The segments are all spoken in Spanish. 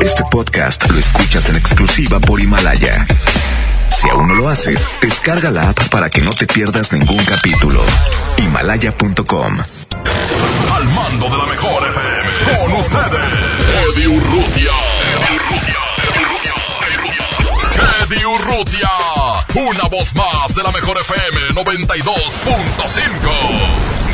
Este podcast lo escuchas en exclusiva por Himalaya. Si aún no lo haces, descarga la app para que no te pierdas ningún capítulo. Himalaya.com. Al mando de la mejor FM. Con ustedes, Eddie Urrutia. Eddie Urrutia. Una voz más de la mejor FM 92.5.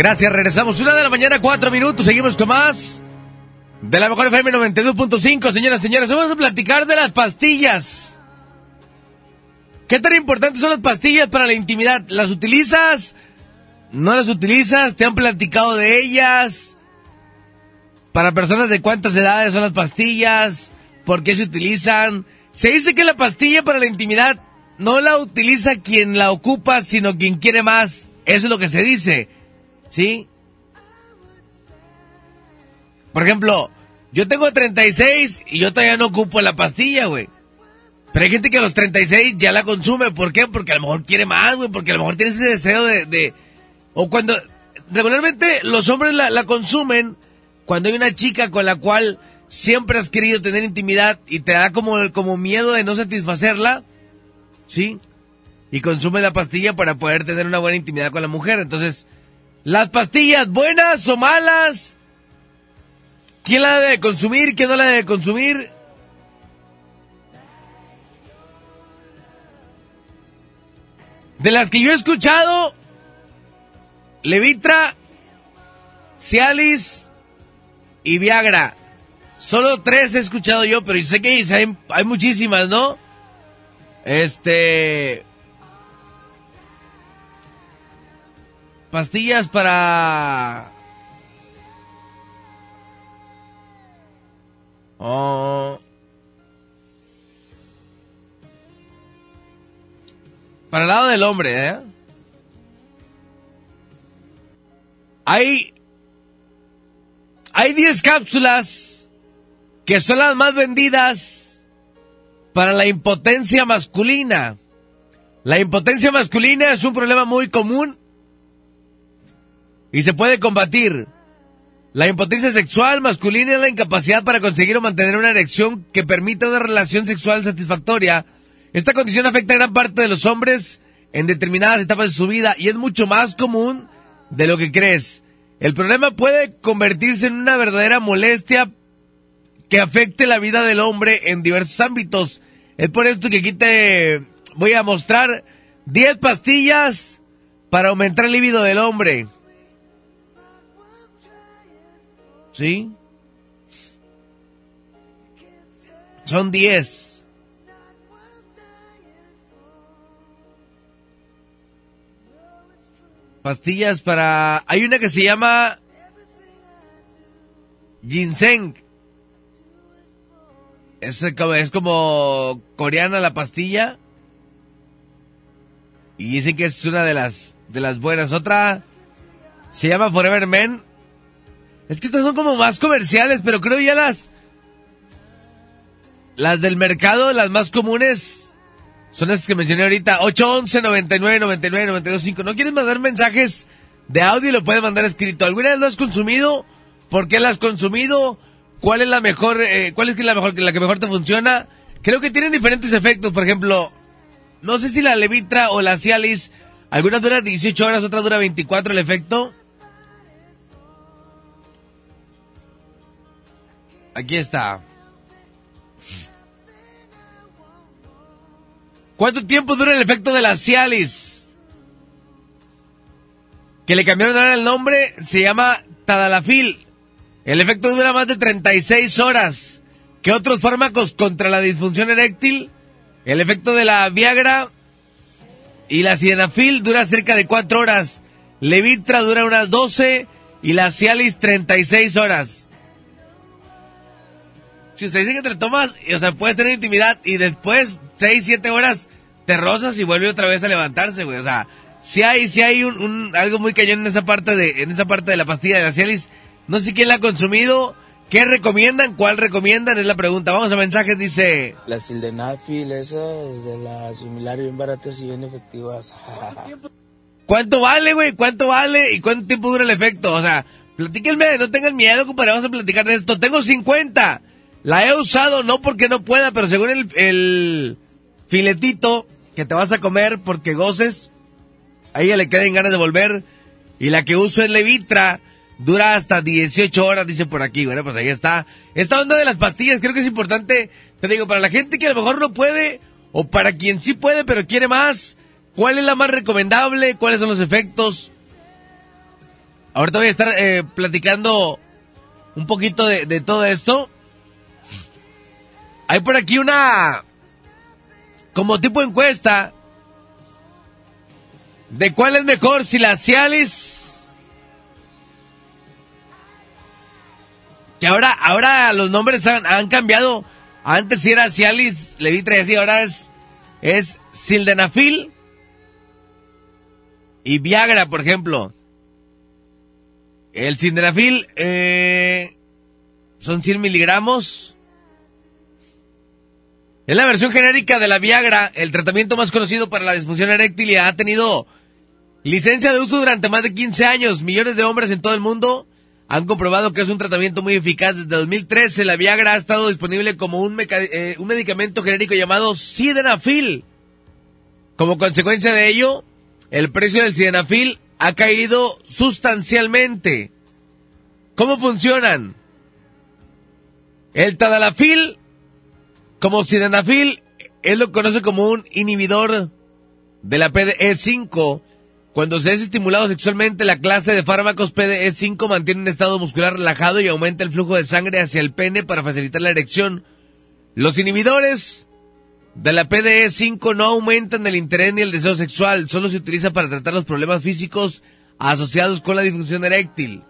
Gracias, regresamos. Una de la mañana, cuatro minutos. Seguimos con más. De la mejor FM 92.5, señoras y señores. Vamos a platicar de las pastillas. ¿Qué tan importantes son las pastillas para la intimidad? ¿Las utilizas? ¿No las utilizas? ¿Te han platicado de ellas? ¿Para personas de cuántas edades son las pastillas? ¿Por qué se utilizan? Se dice que la pastilla para la intimidad no la utiliza quien la ocupa, sino quien quiere más. Eso es lo que se dice. ¿Sí? Por ejemplo, yo tengo 36 y yo todavía no ocupo la pastilla, güey. Pero hay gente que a los 36 ya la consume. ¿Por qué? Porque a lo mejor quiere más, güey. Porque a lo mejor tiene ese deseo de... de- O cuando... Regularmente los hombres la, la consumen cuando hay una chica con la cual siempre has querido tener intimidad y te da como, como miedo de no satisfacerla. ¿Sí? Y consume la pastilla para poder tener una buena intimidad con la mujer. Entonces, las pastillas, buenas o malas, ¿quién la debe de consumir? ¿Quién no la debe de consumir? De las que yo he escuchado, Levitra, Cialis y Viagra. Solo tres he escuchado yo, pero sé que hay, hay muchísimas, ¿no? Este... Pastillas para... Oh. Para el lado del hombre, ¿eh? Hay... Hay 10 cápsulas que son las más vendidas para la impotencia masculina. La impotencia masculina es un problema muy común y se puede combatir. La impotencia sexual masculina es la incapacidad para conseguir o mantener una erección que permita una relación sexual satisfactoria. Esta condición afecta a gran parte de los hombres en determinadas etapas de su vida y es mucho más común de lo que crees. El problema puede convertirse en una verdadera molestia que afecte la vida del hombre en diversos ámbitos. Es por esto que aquí te voy a mostrar 10 pastillas para aumentar el libido del hombre. ¿Sí? Son 10. Pastillas para... Hay una que se llama ginseng. Es es como coreana la pastilla. Y dicen que es una de las, de las buenas. Otra se llama Forever Men. Es que estas son como más comerciales, pero creo ya las... Las del mercado, las más comunes, son estas que mencioné ahorita. 811 99 99 925 ¿No quieres mandar mensajes de audio? Lo puedes mandar escrito. ¿Alguna vez lo has consumido? ¿Por qué la has consumido? ¿Cuál es la mejor, eh, cuál es la mejor, la que mejor te funciona? Creo que tienen diferentes efectos. Por ejemplo, no sé si la Levitra o la Cialis Algunas duran 18 horas, otras dura 24 el efecto. Aquí está. ¿Cuánto tiempo dura el efecto de la Cialis? Que le cambiaron ahora el nombre, se llama Tadalafil. El efecto dura más de 36 horas. ¿Qué otros fármacos contra la disfunción eréctil? El efecto de la Viagra y la Sildenafil dura cerca de 4 horas. Levitra dura unas 12 y la Cialis 36 horas. Si usted dice que te lo tomas, o sea, puedes tener intimidad y después 6, 7 horas te rozas y vuelve otra vez a levantarse, güey. O sea, si hay, si hay un, un- algo muy cañón en esa parte de, en esa parte de la pastilla de la Cialis. No sé quién la ha consumido. ¿Qué recomiendan? ¿Cuál recomiendan? Es la pregunta. Vamos a mensajes, dice. La sildenafil, esas de las similar bien baratas y bien efectivas. ¿Cuánto vale, güey? ¿Cuánto vale? ¿Y cuánto tiempo dura el efecto? O sea, platíquenme, no tengan miedo, compadre, vamos a platicar de esto. Tengo 50. La he usado, no porque no pueda, pero según el, el filetito que te vas a comer porque goces, a ella le queden ganas de volver. Y la que uso es Levitra, dura hasta 18 horas, dice por aquí. Bueno, pues ahí está. Esta onda de las pastillas creo que es importante, te digo, para la gente que a lo mejor no puede, o para quien sí puede pero quiere más, ¿cuál es la más recomendable? ¿Cuáles son los efectos? Ahorita voy a estar eh, platicando un poquito de, de todo esto. Hay por aquí una, como tipo encuesta, de cuál es mejor, si la Cialis, que ahora, ahora los nombres han, han cambiado. Antes era Cialis, Levitra y así, ahora es, es Sildenafil y Viagra, por ejemplo. El Sildenafil eh, son 100 miligramos. Es la versión genérica de la Viagra, el tratamiento más conocido para la disfunción eréctil ha tenido licencia de uso durante más de 15 años. Millones de hombres en todo el mundo han comprobado que es un tratamiento muy eficaz. Desde 2013 la Viagra ha estado disponible como un, eh, un medicamento genérico llamado Sildenafil. Como consecuencia de ello, el precio del Sildenafil ha caído sustancialmente. ¿Cómo funcionan? El Tadalafil, como Sildenafil, él lo conoce como un inhibidor de la PDE5. Cuando se es estimulado sexualmente, la clase de fármacos PDE5 mantiene un estado muscular relajado y aumenta el flujo de sangre hacia el pene para facilitar la erección. Los inhibidores de la PDE5 no aumentan el interés ni el deseo sexual, solo se utiliza para tratar los problemas físicos asociados con la disfunción eréctil.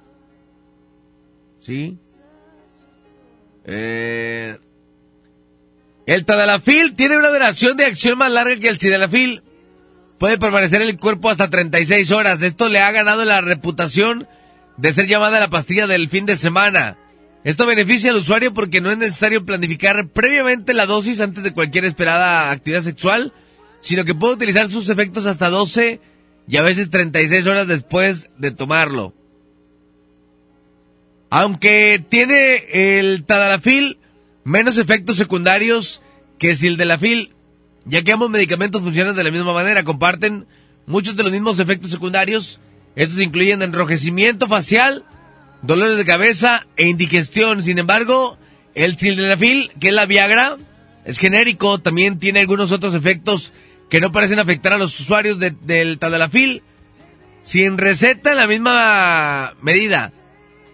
¿Sí? Eh, el tadalafil tiene una duración de acción más larga que el sildenafil. Puede permanecer en el cuerpo hasta 36 horas. Esto le ha ganado la reputación de ser llamada la pastilla del fin de semana. Esto beneficia al usuario porque no es necesario planificar previamente la dosis antes de cualquier esperada actividad sexual, sino que puede utilizar sus efectos hasta 12 y a veces 36 horas después de tomarlo. Aunque tiene el tadalafil menos efectos secundarios que sildenafil, ya que ambos medicamentos funcionan de la misma manera, comparten muchos de los mismos efectos secundarios. Estos incluyen enrojecimiento facial, dolores de cabeza e indigestión. Sin embargo, el sildenafil, que es la Viagra, es genérico, también tiene algunos otros efectos que no parecen afectar a los usuarios de- del tadalafil. Sin receta en la misma medida,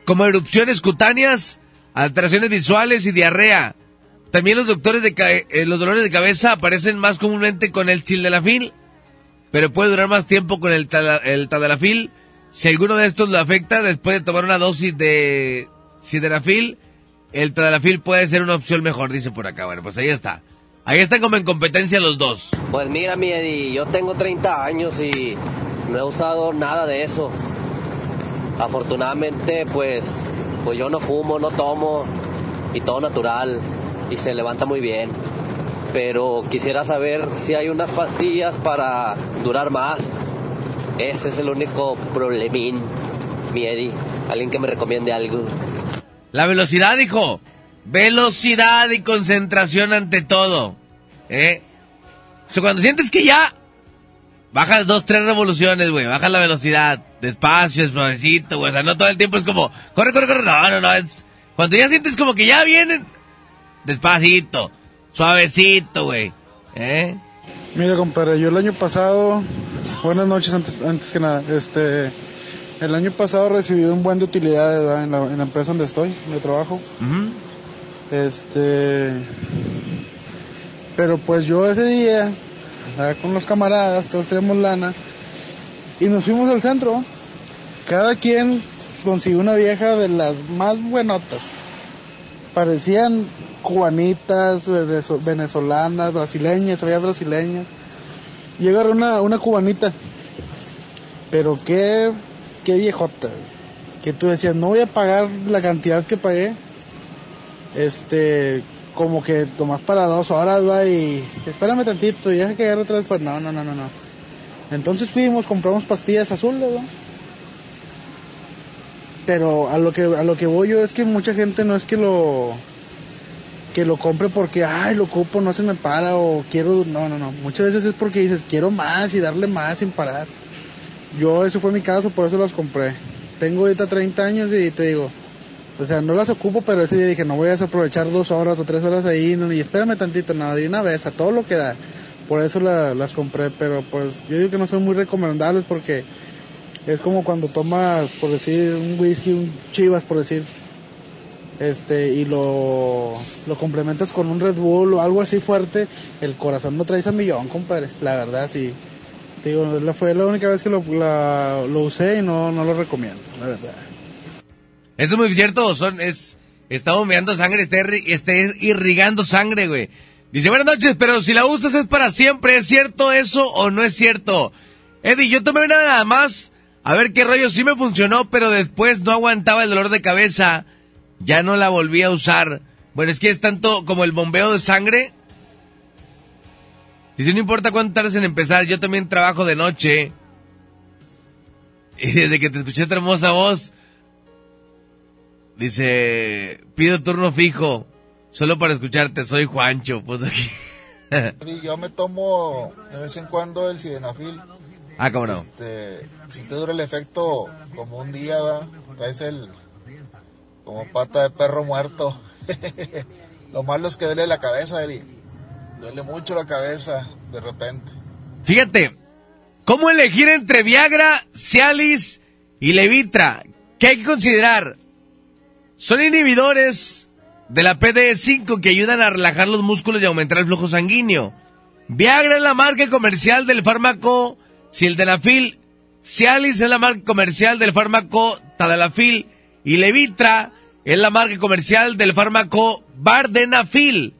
como erupciones cutáneas, alteraciones visuales y diarrea. También los doctores de eh, los dolores de cabeza aparecen más comúnmente con el sildenafil, pero puede durar más tiempo con el, tala- tadalafil. Si alguno de estos lo afecta después de tomar una dosis de sildenafil, el tadalafil puede ser una opción mejor, dice por acá. Bueno, pues ahí está. Ahí están como en competencia los dos. Pues mira, mi Eddie, yo tengo 30 años y no he usado nada de eso. Afortunadamente, pues, pues yo no fumo, no tomo y todo natural y se levanta muy bien. Pero quisiera saber si hay unas pastillas para durar más. Ese es el único problemín, mi Eddie. Alguien que me recomiende algo. La velocidad, hijo. Velocidad y concentración ante todo. ¿Eh? O cuando sientes que ya bajas dos, tres revoluciones, güey. Bajas la velocidad. Despacio, suavecito, güey. O sea, no todo el tiempo es como, corre, corre, corre. No, no, no. Es, cuando ya sientes como que ya vienen, despacito, suavecito, güey. ¿Eh? Mira, compadre, yo el año pasado, buenas noches antes, antes que nada, este, el año pasado recibí un buen de utilidades ¿verdad? en la, en la empresa donde estoy, de trabajo. Este, pero pues yo ese día, con los camaradas, todos tenemos lana, y nos fuimos al centro. Cada quien consiguió una vieja de las más buenotas. Parecían cubanitas, venezo- venezolanas, brasileñas, había brasileñas. Agarré una, una cubanita. Pero qué, qué viejota. Que tú decías, no voy a pagar la cantidad que pagué este, como que tomás para dos horas, va, y espérame tantito, y deja que agarre otra vez, pues no, no, no, no, no. Entonces fuimos, compramos pastillas azules, ¿va? Pero a lo que a lo que voy yo es que mucha gente no es que lo que lo compre porque ay lo ocupo no se me para o quiero no no no. Muchas veces es porque dices quiero más y darle más sin parar yo ese fue mi caso por eso las compré. Tengo ahorita 30 años y te digo o sea, no las ocupo, pero ese día dije, no voy a desaprovechar dos horas o tres horas ahí, no, y espérame tantito, nada, de una vez, a todo lo que da. Por eso la- las compré, pero pues yo digo que no son muy recomendables porque es como cuando tomas, por decir, un whisky, un chivas, por decir, este, y lo, lo complementas con un Red Bull o algo así fuerte, el corazón no traes a millón, compadre, la verdad, sí. Digo, fue la única vez que lo, la- lo usé y no, no lo recomiendo, la verdad. Eso es muy cierto, son, es, está bombeando sangre, está, está irrigando sangre, güey. Dice, buenas noches, pero si la usas es para siempre, ¿es cierto eso o no es cierto? Eddie, yo tomé una nada más, a ver qué rollo, sí me funcionó, pero después no aguantaba el dolor de cabeza, ya no la volví a usar. Bueno, es que es tanto como el bombeo de sangre. Dice, no importa cuánto tardes en empezar, yo también trabajo de noche. Y desde que te escuché tu hermosa voz, Dice, pido turno fijo, solo para escucharte, soy Juancho. Pues aquí. Yo me tomo de vez en cuando el sildenafil. Ah, cómo no. Este, si te dura el efecto como un día, ¿va? traes el como pata de perro muerto. Lo malo es que duele la cabeza, Eri. Duele mucho la cabeza de repente. Fíjate, ¿cómo elegir entre Viagra, Cialis y Levitra? ¿Qué hay que considerar? Son inhibidores de la PDE5 que ayudan a relajar los músculos y aumentar el flujo sanguíneo. Viagra es la marca comercial del fármaco Sildenafil. Cialis es la marca comercial del fármaco Tadalafil. Y Levitra es la marca comercial del fármaco Vardenafil.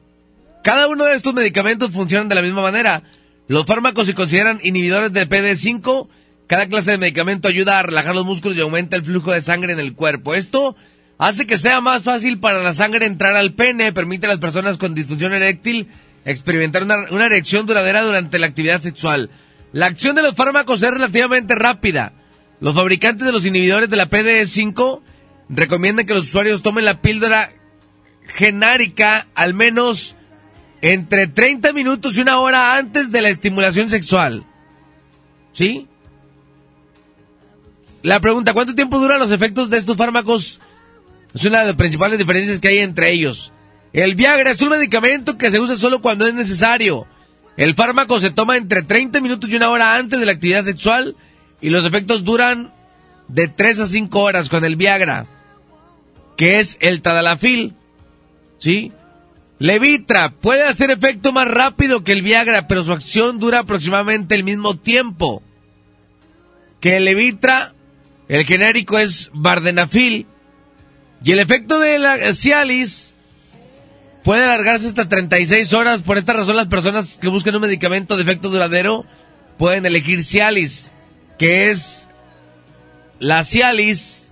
Cada uno de estos medicamentos funcionan de la misma manera. Los fármacos se consideran inhibidores del PD5. Cada clase de medicamento ayuda a relajar los músculos y aumenta el flujo de sangre en el cuerpo. Esto hace que sea más fácil para la sangre entrar al pene, permite a las personas con disfunción eréctil experimentar una erección duradera durante la actividad sexual. La acción de los fármacos es relativamente rápida. Los fabricantes de los inhibidores de la PDE5 recomiendan que los usuarios tomen la píldora genárica al menos entre 30 minutos y una hora antes de la estimulación sexual. ¿Sí? La pregunta, ¿cuánto tiempo duran los efectos de estos fármacos? Es una de las principales diferencias que hay entre ellos. El Viagra es un medicamento que se usa solo cuando es necesario. El fármaco se toma entre 30 minutos y una hora antes de la actividad sexual y los efectos duran de 3 a 5 horas con el Viagra, que es el Tadalafil. ¿Sí? Levitra puede hacer efecto más rápido que el Viagra, pero su acción dura aproximadamente el mismo tiempo. Que el Levitra, el genérico es Vardenafil, y el efecto de la Cialis puede alargarse hasta 36 horas. Por esta razón, las personas que buscan un medicamento de efecto duradero pueden elegir Cialis, que es la Cialis.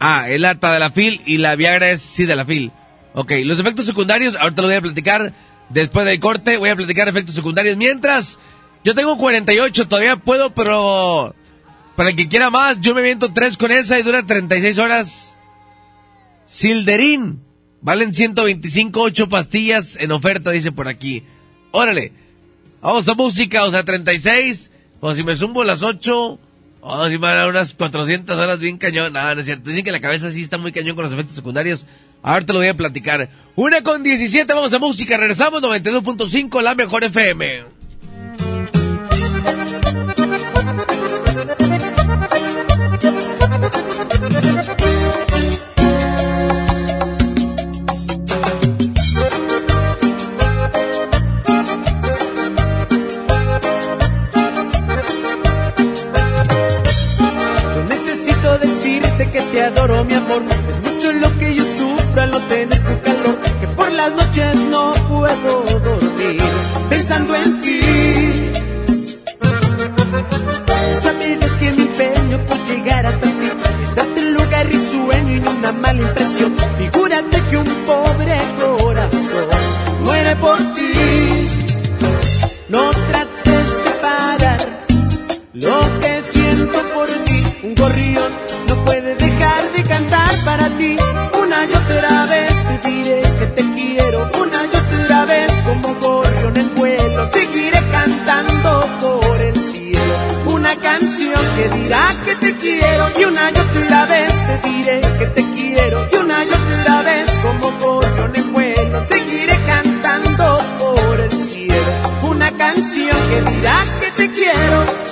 Ah, es la Tadalafil y la Viagra es Sildenafil. Ok, los efectos secundarios, ahorita lo voy a platicar después del corte. Voy a platicar efectos secundarios. Mientras, yo tengo 48, todavía puedo, pero para el que quiera más, yo me viento tres con esa y dura 36 horas. Silderín. Valen 125, 8 pastillas en oferta, dice por aquí. Órale. Vamos a música, o sea, 36. O si me zumbo las 8. O si me van a unas 400 horas bien cañón. No, no es cierto. Dicen que la cabeza sí está muy cañón con los efectos secundarios. Ahora te lo voy a platicar. Una con 17, vamos a música. Regresamos 92.5, la mejor FM. Que te adoro, mi amor. Es mucho lo que yo sufro al no tener tu calor. Que por las noches no puedo dormir pensando en ti. Sabes que mi empeño por llegar hasta ti es darte un lugar risueño y no una mala impresión. Figúrate que un pobre corazón muere por ti. No trates de parar lo que siento por ti, un gorrión no puede dejar de cantar para ti. Una y otra vez te diré que te quiero. Una y otra vez como gorrión en vuelo seguiré cantando por el cielo. Una canción que dirá que te quiero y una y otra vez te diré que te quiero y una y otra vez como gorrión en vuelo seguiré cantando por el cielo. Una canción que dirá que te quiero.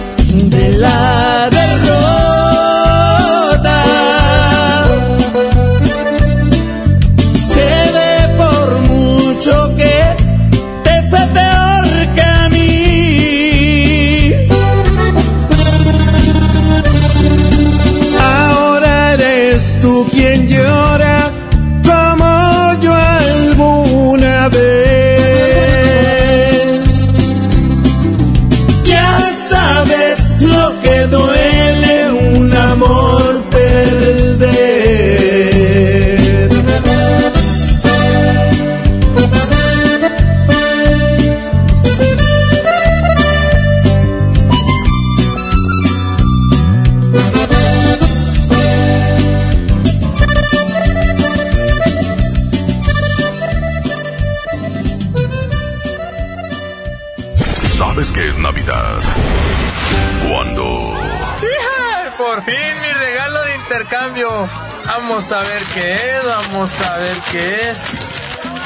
Vamos a ver qué es, vamos a ver qué es.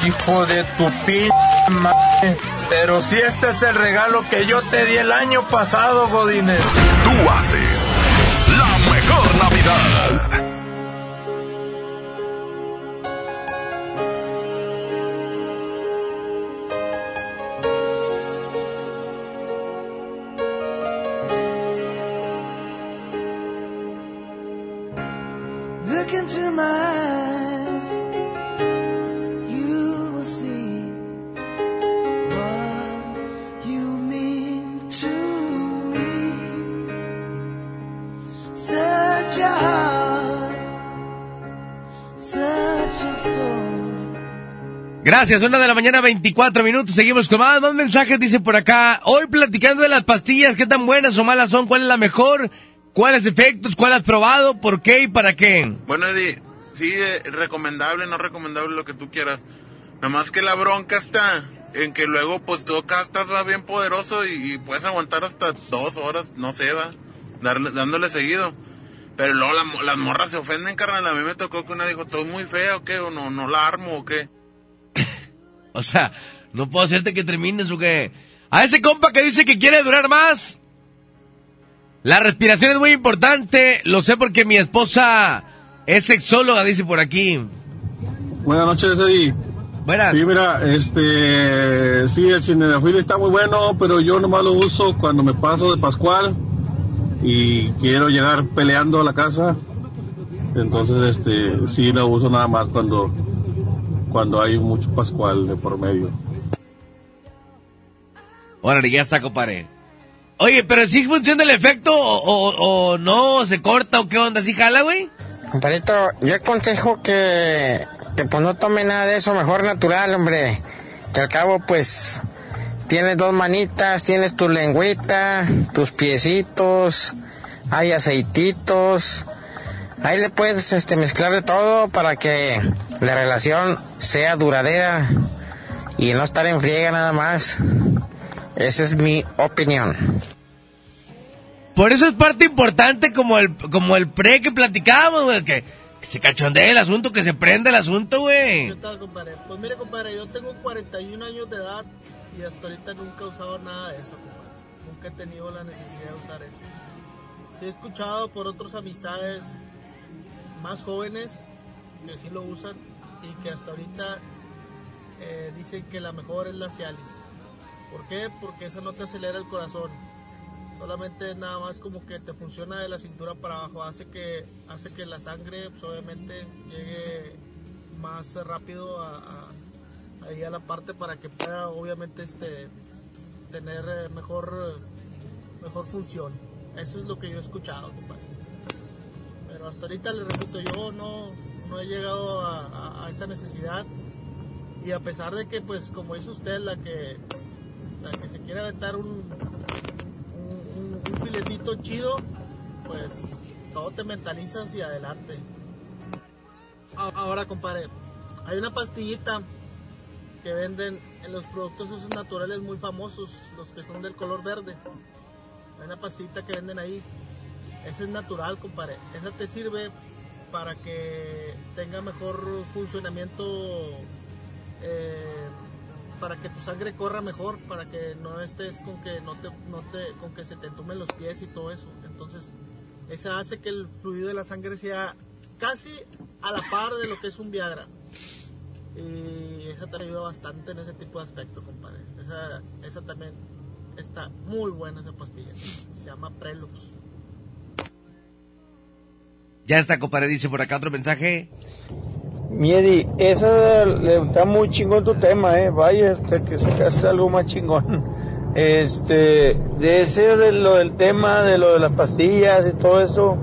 Hijo de tu p madre. Pero si este es el regalo que yo te di el año pasado, Godínez. tú haces Gracias, una de la mañana, 24 minutos. Seguimos con más, más mensajes. Dice por acá, hoy platicando de las pastillas, qué tan buenas o malas son, cuál es la mejor, cuáles efectos, cuál has probado, por qué y para qué. Bueno, Eddie, sí, eh, recomendable, no recomendable, lo que tú quieras. Nada más que la bronca está en que luego, pues tú acá estás bien poderoso y, y puedes aguantar hasta dos horas, no sé, va, darle, dándole seguido. Pero luego la las morras se ofenden, carnal. A mí me tocó que una dijo, ¿estoy muy fea o qué? ¿O no, no la armo o qué? O sea, no puedo hacerte que termines o que... A ese compa que dice que quiere durar más. La respiración es muy importante. Lo sé porque mi esposa es sexóloga, dice por aquí. Buenas noches, Eddie. Buenas. Sí, mira, este, sí, el cinefil está muy bueno, pero yo nomás lo uso cuando me paso de Pascual y quiero llegar peleando a la casa. Entonces, este, sí lo uso nada más cuando, cuando hay mucho Pascual de por medio. Órale, ya está, compadre. Oye, pero si funciona el efecto o, o- o no, se corta o qué onda, ¿sí jala, güey? Compadrito, yo aconsejo que, que pues no tome nada de eso, mejor natural, hombre. Que al cabo, pues, tienes dos manitas, tienes tu lengüita, tus piecitos, hay aceititos. Ahí le puedes este, mezclar de todo para que la relación sea duradera y no estar en friega nada más. Esa es mi opinión. Por eso es parte importante como el, como el pre que platicábamos, güey, que, que se cachondee el asunto, que se prenda el asunto, güey. ¿Qué tal, compadre? Pues mire, compadre, yo tengo 41 años de edad y hasta ahorita nunca he usado nada de eso, compadre. Nunca he tenido la necesidad de usar eso. Sí he escuchado por otras amistades más jóvenes que sí lo usan y que hasta ahorita eh, dicen que la mejor es la Cialis. ¿Por qué? Porque esa no te acelera el corazón. Solamente nada más como que te funciona de la cintura para abajo. Hace que, hace que la sangre, pues, obviamente, llegue más rápido a, ahí a la parte para que pueda, obviamente, este, tener eh, mejor, mejor función. Eso es lo que yo he escuchado, compadre. Hasta ahorita, le repito, yo no, no he llegado a, esa necesidad Y a pesar de que, pues, como dice usted, la que, la que se quiere aventar un, un, filetito chido, pues, todo te mentalizas y adelante. Ahora, compadre, hay una pastillita que venden en los productos naturales muy famosos, los que son del color verde. Hay una pastillita que venden ahí. Esa es natural, compadre. Esa te sirve para que tenga mejor funcionamiento, eh, para que tu sangre corra mejor, para que no estés con que no te, no te, con que se te entumen los pies y todo eso. Entonces, esa hace que el fluido de la sangre sea casi a la par de lo que es un Viagra. Y esa te ayuda bastante en ese tipo de aspecto, compadre. Esa, esa también está muy buena esa pastilla. Se llama Prelux. Ya está, compadre, dice por acá otro mensaje. Miedi, esa le está muy chingón tu tema, eh. Vaya, este, que sacaste algo más chingón. Este, de ese, de lo del tema, de lo de las pastillas y todo eso,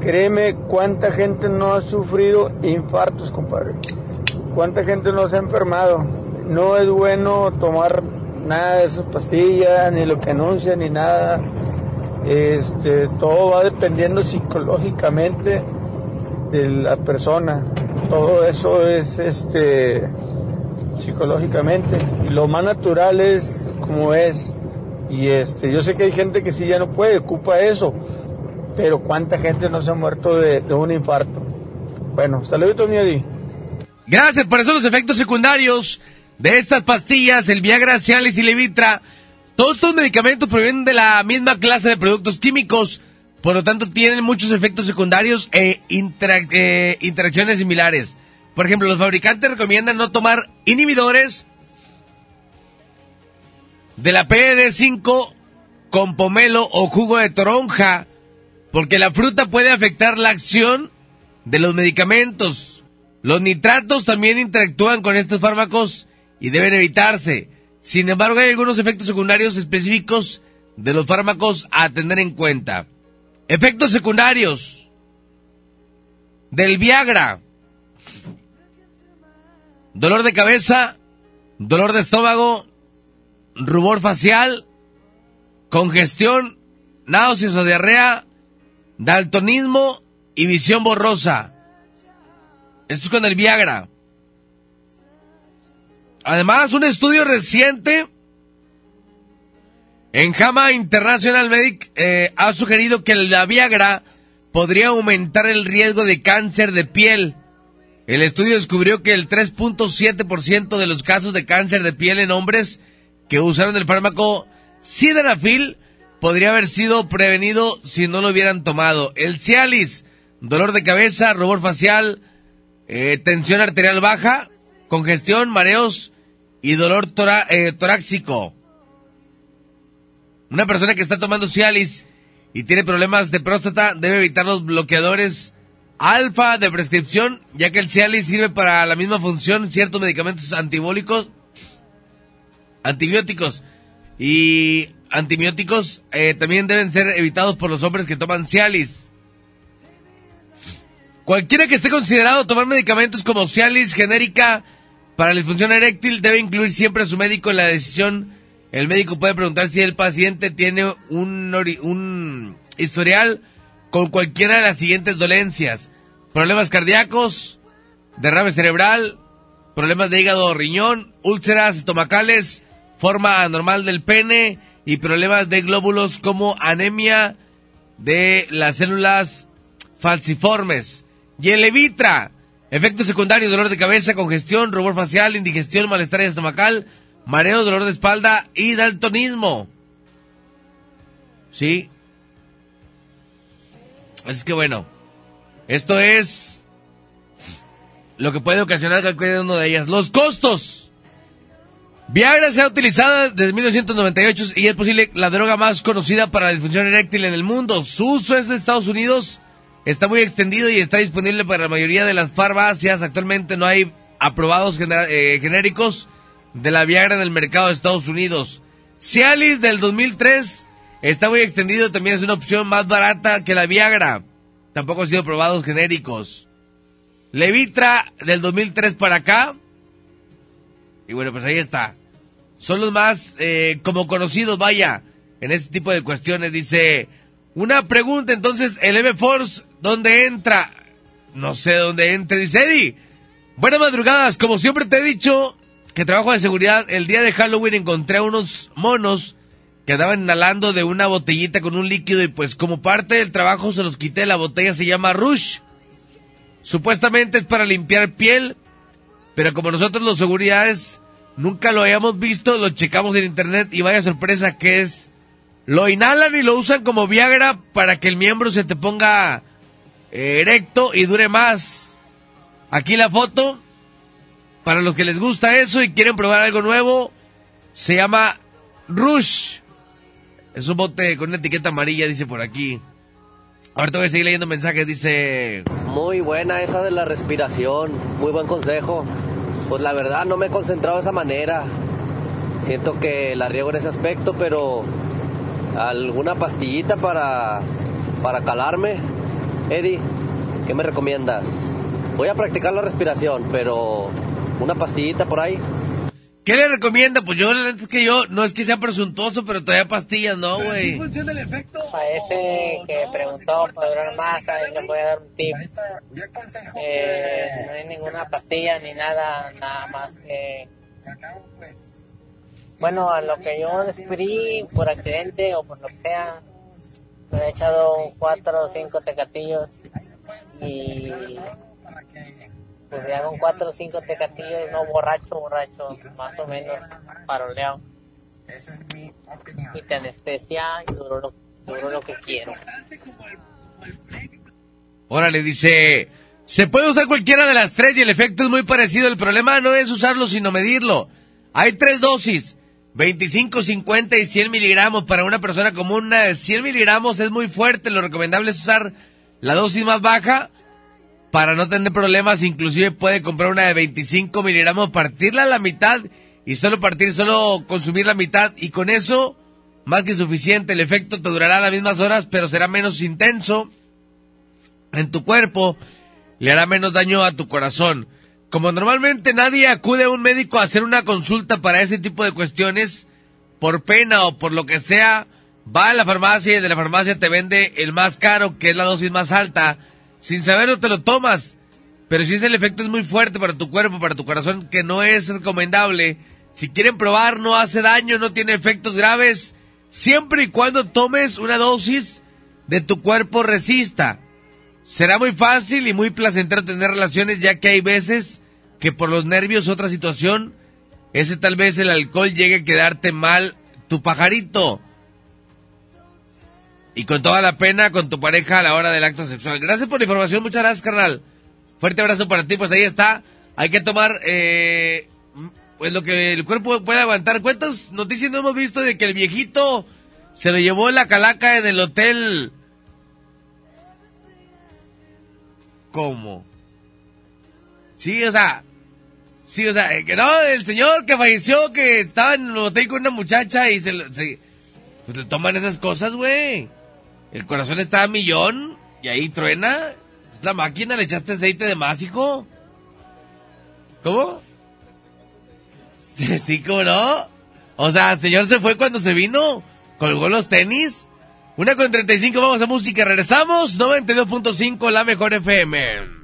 créeme cuánta gente no ha sufrido infartos, compadre. Cuánta gente no se ha enfermado. No es bueno tomar nada de esas pastillas, ni lo que anuncian, ni nada. Este, todo va dependiendo psicológicamente de la persona. Todo eso es este psicológicamente. Y lo más natural es como es. Y este, yo sé que hay gente que sí ya no puede, ocupa eso. Pero cuánta gente no se ha muerto de, un infarto. Bueno, saluditos, Miedi. Gracias por eso los efectos secundarios de estas pastillas, el Viagra, Cialis y Levitra. Todos estos medicamentos provienen de la misma clase de productos químicos, por lo tanto tienen muchos efectos secundarios e eh, interacciones similares. Por ejemplo, los fabricantes recomiendan no tomar inhibidores de la PED5 con pomelo o jugo de toronja, porque la fruta puede afectar la acción de los medicamentos. Los nitratos también interactúan con estos fármacos y deben evitarse. Sin embargo, hay algunos efectos secundarios específicos de los fármacos a tener en cuenta. Efectos secundarios del Viagra. Dolor de cabeza, dolor de estómago, rubor facial, congestión, náuseas o diarrea, daltonismo y visión borrosa. Esto es con el Viagra. Además, un estudio reciente en JAMA International Medic eh, ha sugerido que la Viagra podría aumentar el riesgo de cáncer de piel. El estudio descubrió que el 3.7% de los casos de cáncer de piel en hombres que usaron el fármaco Sildenafil podría haber sido prevenido si no lo hubieran tomado. El Cialis, dolor de cabeza, rubor facial, eh, tensión arterial baja, congestión, mareos y dolor tora- eh, torácico. Una persona que está tomando Cialis y tiene problemas de próstata debe evitar los bloqueadores alfa de prescripción, ya que el Cialis sirve para la misma función ciertos medicamentos antibólicos, antibióticos y antibióticos eh, también deben ser evitados por los hombres que toman Cialis. Cualquiera que esté considerado tomar medicamentos como Cialis genérica para la disfunción eréctil debe incluir siempre a su médico en la decisión. El médico puede preguntar si el paciente tiene un, un historial con cualquiera de las siguientes dolencias. Problemas cardíacos, derrame cerebral, problemas de hígado o riñón, úlceras estomacales, forma anormal del pene y problemas de glóbulos como anemia de las células falciformes. Y el Levitra, efectos secundarios, dolor de cabeza, congestión, rubor facial, indigestión, malestar estomacal, mareo, dolor de espalda y daltonismo. ¿Sí? Así que bueno, esto es lo que puede ocasionar cualquiera una de ellas. Los costos. Viagra se ha utilizado desde 1998 y es posible la droga más conocida para la disfunción eréctil en el mundo. Su uso es de Estados Unidos, está muy extendido y está disponible para la mayoría de las farmacias. Actualmente no hay aprobados eh, genéricos de la Viagra en el mercado de Estados Unidos. Cialis del 2003 está muy extendido, también es una opción más barata que la Viagra. Tampoco han sido aprobados genéricos. Levitra del 2003 para acá Y bueno, pues ahí está. Son los más eh, como conocidos, vaya, en este tipo de cuestiones. Dice, una pregunta entonces, el M-Force, ¿dónde entra? No sé dónde entra, dice Eddie. Buenas madrugadas, como siempre te he dicho que trabajo de seguridad, el día de Halloween encontré a unos monos que andaban inhalando de una botellita con un líquido y pues como parte del trabajo se los quité, la botella se llama Rush. Supuestamente es para limpiar piel, pero como nosotros los seguridades nunca lo habíamos visto, lo checamos en internet y vaya sorpresa que es, lo inhalan y lo usan como Viagra para que el miembro se te ponga eh, erecto y dure más. Aquí la foto, para los que les gusta eso y quieren probar algo nuevo, se llama Rush. Es un bote con una etiqueta amarilla, dice por aquí. Ahorita voy a seguir leyendo mensajes, dice... Muy buena esa de la respiración, muy buen consejo. Pues la verdad no me he concentrado de esa manera. Siento que la riego en ese aspecto, pero alguna pastillita para, para calarme. Eddie, ¿qué me recomiendas? Voy a practicar la respiración, pero una pastillita por ahí. ¿Qué le recomienda? Pues yo, es que yo, no es que sea presuntuoso, pero todavía pastillas, no, güey. funciona el efecto? Para ese que preguntó para durar más, ahí le voy a dar un tip. Eh, no hay ninguna pastilla ni nada, nada más que... Bueno, a lo que yo descubrí por accidente o por lo que sea, me he echado cuatro o cinco tecatillos y pues ya con cuatro o cinco tecatillos, no borracho, borracho, más o menos paroleado. Y te anestesia y duro lo, duro lo que quiero. Órale, dice, se puede usar cualquiera de las tres y el efecto es muy parecido. El problema no es usarlo, sino medirlo. Hay tres dosis, 25, 50 y 100 miligramos. Para una persona común, una de 100 miligramos es muy fuerte. Lo recomendable es usar la dosis más baja para no tener problemas. Inclusive puede comprar una de 25 miligramos, partirla a la mitad y solo partir, solo consumir la mitad. Y con eso, más que suficiente. El efecto te durará las mismas horas, pero será menos intenso en tu cuerpo. Le hará menos daño a tu corazón. Como normalmente nadie acude a un médico a hacer una consulta para ese tipo de cuestiones, por pena o por lo que sea, va a la farmacia y de la farmacia te vende el más caro, que es la dosis más alta. Sin saberlo te lo tomas. Pero si ese el efecto es muy fuerte para tu cuerpo, para tu corazón, que no es recomendable. Si quieren probar, no hace daño, no tiene efectos graves. Siempre y cuando tomes una dosis de tu cuerpo resista. Será muy fácil y muy placentero tener relaciones, ya que hay veces que por los nervios, otra situación, ese tal vez el alcohol llegue a quedarte mal tu pajarito. Y con toda la pena con tu pareja a la hora del acto sexual. Gracias por la información, muchas gracias, carnal. Fuerte abrazo para ti, pues ahí está. Hay que tomar, eh, pues lo que el cuerpo puede aguantar. ¿Cuántas noticias no hemos visto de que el viejito se lo llevó la calaca en el hotel? ¿Cómo? Sí, o sea, sí, o sea, eh, que no, el señor que falleció, que estaba en el hotel con una muchacha y se, se- pues le toman esas cosas, güey. El corazón está a millón y ahí truena. Es la máquina, le echaste aceite de más, hijo. ¿Cómo? Sí, sí, ¿cómo no? O sea, el señor se fue cuando se vino, colgó los tenis. Una con 35, vamos a música, regresamos. 92.5, la mejor FM.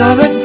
Esta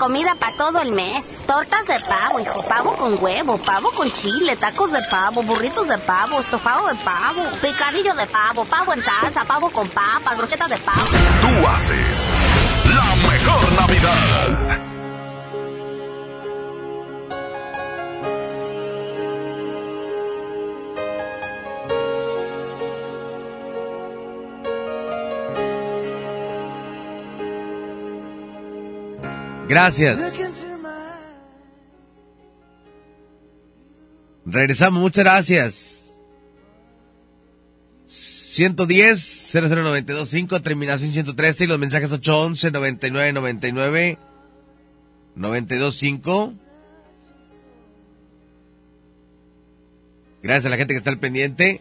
comida para todo el mes. Tortas de pavo, hijo, pavo con huevo, pavo con chile, tacos de pavo, burritos de pavo, estofado de pavo, picadillo de pavo, pavo en salsa, pavo con papas, brochetas de pavo. Tú haces la mejor Navidad. Gracias. Regresamos, muchas gracias. 110 00925 terminación 113 y los mensajes 811 99 99 925 Gracias a la gente que está al pendiente.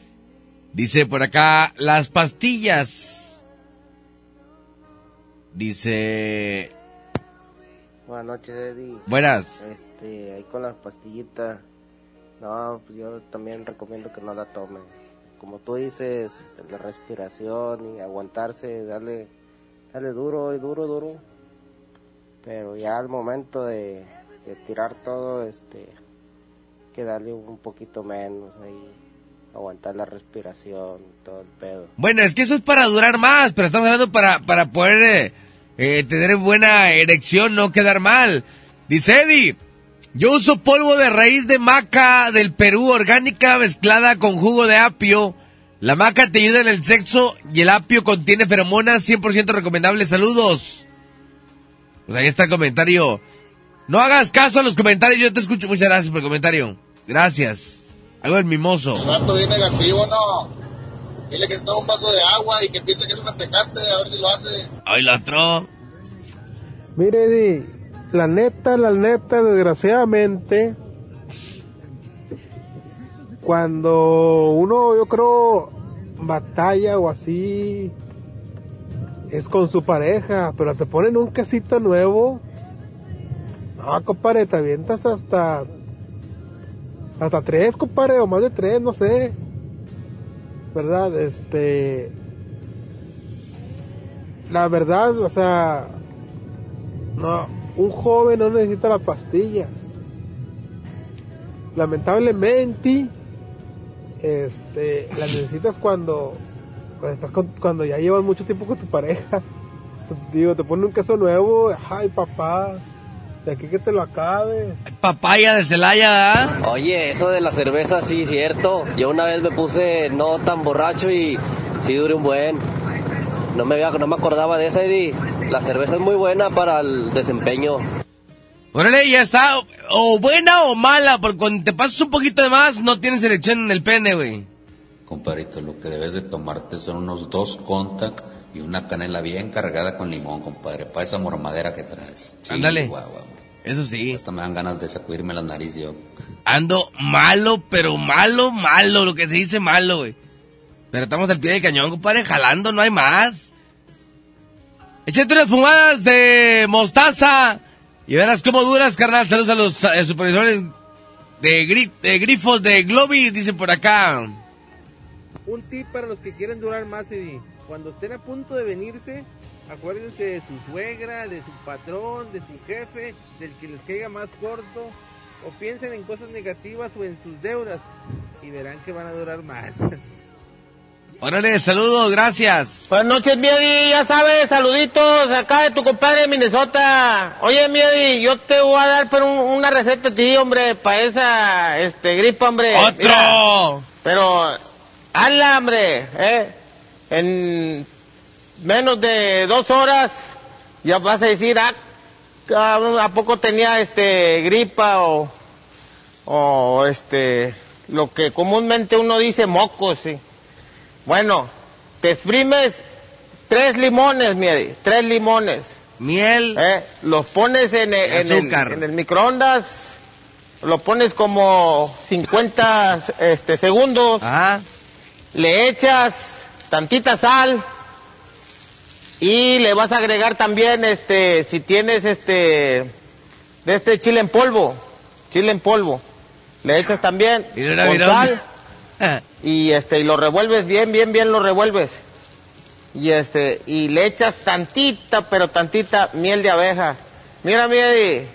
Dice por acá las pastillas. Dice Buenas noches, Eddie. Buenas. Este, ahí con las pastillitas. No, pues yo también recomiendo que no la tomen. Como tú dices, la respiración y aguantarse, darle, darle duro y duro, duro. Pero ya al momento de, de tirar todo, este, que darle un poquito menos ahí. Aguantar la respiración, todo el pedo. Bueno, es que eso es para durar más, pero estamos hablando para, para poder eh, eh, tener buena erección, no quedar mal. Dice Eddie, yo uso polvo de raíz de maca del Perú orgánica mezclada con jugo de apio. La maca te ayuda en el sexo y el apio contiene feromonas 100% recomendable. Saludos. Pues ahí está el comentario. No hagas caso a los comentarios, yo te escucho. Muchas gracias por el comentario. Gracias. Hago el mimoso. El bien negativo, ¿no? Dile que se toma un vaso de agua y que piense que es un atecante, a ver si lo hace. Ay, la otro. Mire, Eddie, la neta, la neta, desgraciadamente, cuando uno, yo creo, batalla o así, es con su pareja, pero te ponen un quesito nuevo. No, compadre, te avientas hasta, hasta tres, compadre, o más de tres, no sé. ¿Verdad? Este, la verdad, o sea, no, un joven no necesita las pastillas. Lamentablemente, este, las necesitas cuando, cuando, estás con- cuando ya llevas mucho tiempo con tu pareja. Digo, te pone un queso nuevo, ay papá, de aquí que te lo acabe. Papaya de Celaya, ¿ah? Oye, eso de la cerveza sí, cierto. Yo una vez me puse no tan borracho y sí duré un buen. No me, había- no me acordaba de esa, Eddie. La cerveza es muy buena para el desempeño. Órale, ya está. O buena o mala, porque cuando te pasas un poquito de más, no tienes erección en el pene, güey. Compadrito, lo que debes de tomarte son unos dos contact y una canela bien cargada con limón, compadre, para esa mormadera que traes. Ándale. Eso sí. Hasta me dan ganas de sacudirme la nariz yo. Ando malo, pero malo, malo, lo que se dice malo, güey. Pero estamos al pie del cañón, compadre, jalando, no hay más. Échate unas fumadas de mostaza y verás cómo duras, carnal. Saludos a los eh, supervisores de, gri- de grifos de Globi, dicen por acá. Un tip para los que quieren durar más, Eddie. Cuando estén a punto de venirse, acuérdense de su suegra, de su patrón, de su jefe, del que les caiga más corto. O piensen en cosas negativas o en sus deudas y verán que van a durar más. Órale, saludos, gracias. Buenas noches, Miedi, ya sabes, saluditos acá de tu compadre de Minnesota. Oye, Miedi, yo te voy a dar pero un- una receta a ti, hombre, para esa este, gripa, hombre. ¡Otro! Mira, pero, hazla, hombre, ¿eh? En menos de dos horas ya vas a decir, ah, ¿a poco tenía este gripa o, o este, lo que comúnmente uno dice mocos, sí? Bueno, te exprimes tres limones, Miedi, tres limones. Miel. Eh, los pones en, el- en el, en el microondas, lo pones como 50 este, segundos. Le echas tantita sal y le vas a agregar también, este, si tienes este, de este chile en polvo, chile en polvo, le echas también con sal y este y lo revuelves bien bien bien lo revuelves. Y este y le echas tantita pero tantita miel de abeja. Mira Miedi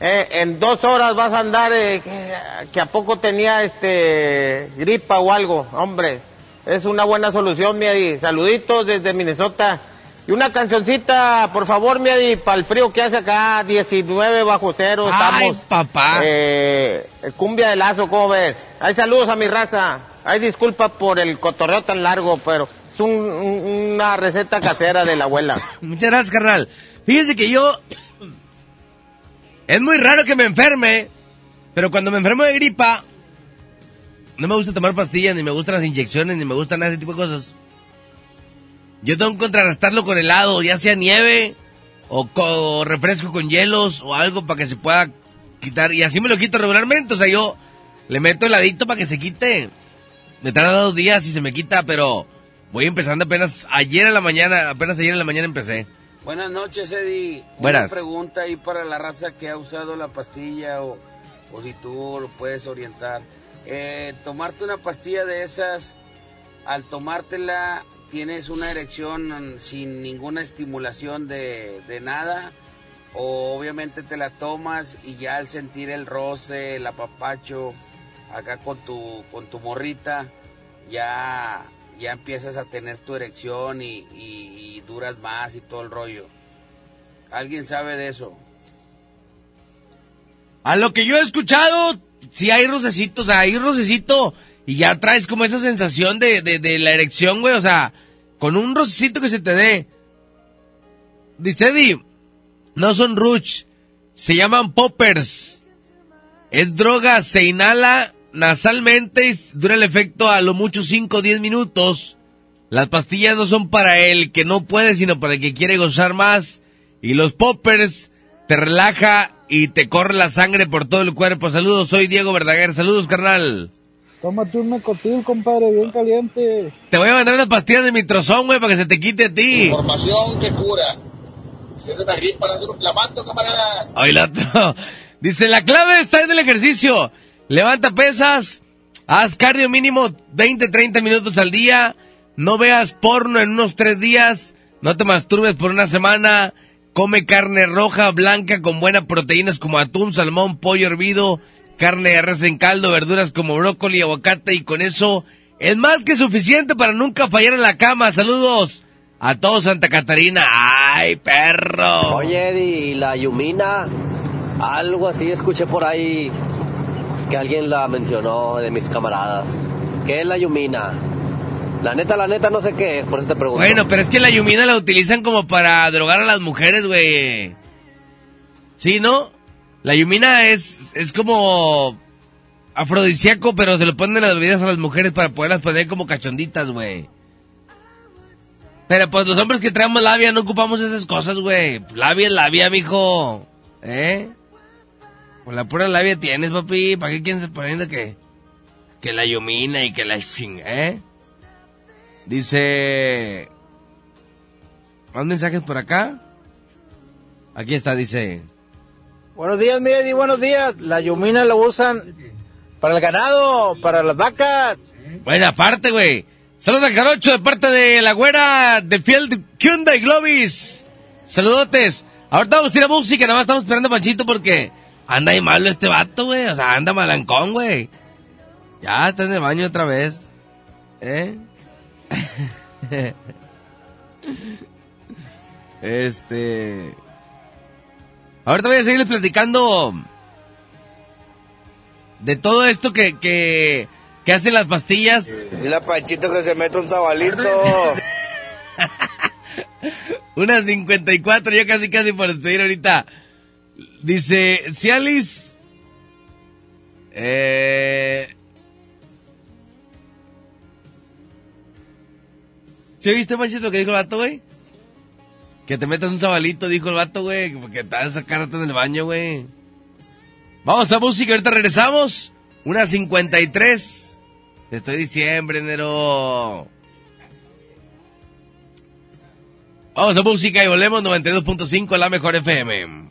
eh, en dos horas vas a andar eh, que, que a poco tenía este gripa o algo hombre es una buena solución Miedi saluditos desde Minnesota y una cancioncita por favor Miedi para el frío que hace acá 19 bajo cero Ay, estamos papá. eh, cumbia de lazo, ¿cómo ves? Hay saludos a mi raza. Hay disculpa por el cotorreo tan largo, pero es un- un- una receta casera de la abuela. Muchas gracias, carnal. Fíjese que yo... Es muy raro que me enferme, pero cuando me enfermo de gripa, no me gusta tomar pastillas, ni me gustan las inyecciones, ni me gustan ese tipo de cosas. Yo tengo que contrarrestarlo con helado, ya sea nieve, o, co- o refresco con hielos, o algo para que se pueda quitar. Y así me lo quito regularmente, o sea, yo le meto heladito para que se quite. Me tarda dos días y se me quita, pero voy empezando apenas ayer en la mañana, apenas ayer en la mañana empecé. Buenas noches, Eddie. Buenas. Una pregunta ahí para la raza que ha usado la pastilla o, o si tú lo puedes orientar. Eh, tomarte una pastilla de esas, al tomártela, tienes una erección sin ninguna estimulación de, de nada. O obviamente te la tomas y ya al sentir el roce, el apapacho, acá con tu, con tu morrita, ya, ya empiezas a tener tu erección y, duras más y todo el rollo. ¿Alguien sabe de eso? A lo que yo he escuchado, si hay rocecitos, o sea, hay rocecito y ya traes como esa sensación de, de, de la erección, güey, o sea, con un rocecito que se te dé. Dice Eddie, no son ruch, se llaman poppers. Es droga, se inhala nasalmente y dura el efecto a lo mucho 5 o 10 minutos. Las pastillas no son para el que no puede, sino para el que quiere gozar más. Y los poppers te relaja y te corre la sangre por todo el cuerpo. Saludos, soy Diego Verdaguer. Saludos, carnal. Tómate un mecotil, compadre, bien caliente. Te voy a mandar unas pastillas de mitrozón, güey, para que se te quite a ti. Información que cura. Si es una gripa, no es un camarada. Ay, la otro. Dice, la clave está en el ejercicio. Levanta pesas, haz cardio mínimo 20, 30 minutos al día, no veas porno en unos tres días, no te masturbes por una semana, come carne roja, blanca, con buenas proteínas como atún, salmón, pollo hervido, carne de res en caldo, verduras como brócoli, aguacate y con eso es más que suficiente para nunca fallar en la cama. Saludos a todos Santa Catarina. ¡Ay, perro! Oye, Eddie, ¿y la Yumina, algo así escuché por ahí que alguien la mencionó de mis camaradas. ¿Qué es la Yumina? La neta, la neta, no sé qué es, por eso te pregunto. Bueno, pero es que la yumina la utilizan como para drogar a las mujeres, güey. ¿Sí, no? La yumina es, es como... afrodisíaco, pero se lo ponen en las bebidas a las mujeres para poderlas poner como cachonditas, güey. Pero pues los hombres que traemos labia no ocupamos esas cosas, güey. Labia es labia, mijo. ¿Eh? Con la pura labia tienes, papi. ¿Para qué quieren se poniendo que, que la yomina y que la ching, eh? Dice... ¿Más mensajes por acá? Aquí está, dice... Buenos días, Medi, buenos días. La yumina la usan para el ganado, para las vacas. Buena parte, güey. Saludos al Jarocho de parte de la güera de Field Hyundai Globis. Saludotes. Ahorita vamos a ir a música, nada más estamos esperando a Panchito porque anda ahí malo este vato, güey. O sea, anda malancón, güey. Ya está en el baño otra vez. ¿Eh? este... Ahorita voy a seguirles platicando de todo esto que, que, que hacen las pastillas. Dile a Panchito que se mete un sabalito. Unas 54, yo casi casi por despedir ahorita. Dice, Cialis. Eh... ¿Sí viste, Panchito, lo que dijo el vato, güey? Que te metas un sabalito, dijo el vato, güey. Porque te vas a en el baño, güey. Vamos a música, ahorita regresamos. Una 53. Te estoy diciembre, enero. Vamos a música y volvemos 92.5 la mejor FM.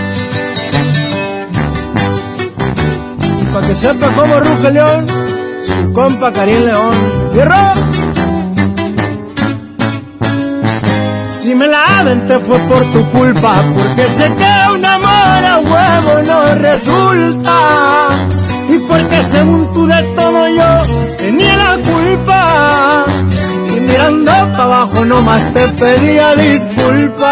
Que sepa cómo ruge León, su compa Karim León. ¡Fierro! Si me la aventé fue por tu culpa, porque sé que un amor a huevo no resulta. Y porque según tú de todo yo tenía la culpa. Y mirando para abajo nomás te pedía disculpas.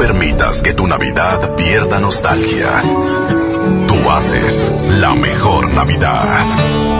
Permitas que tu Navidad pierda nostalgia. Tú haces la mejor Navidad.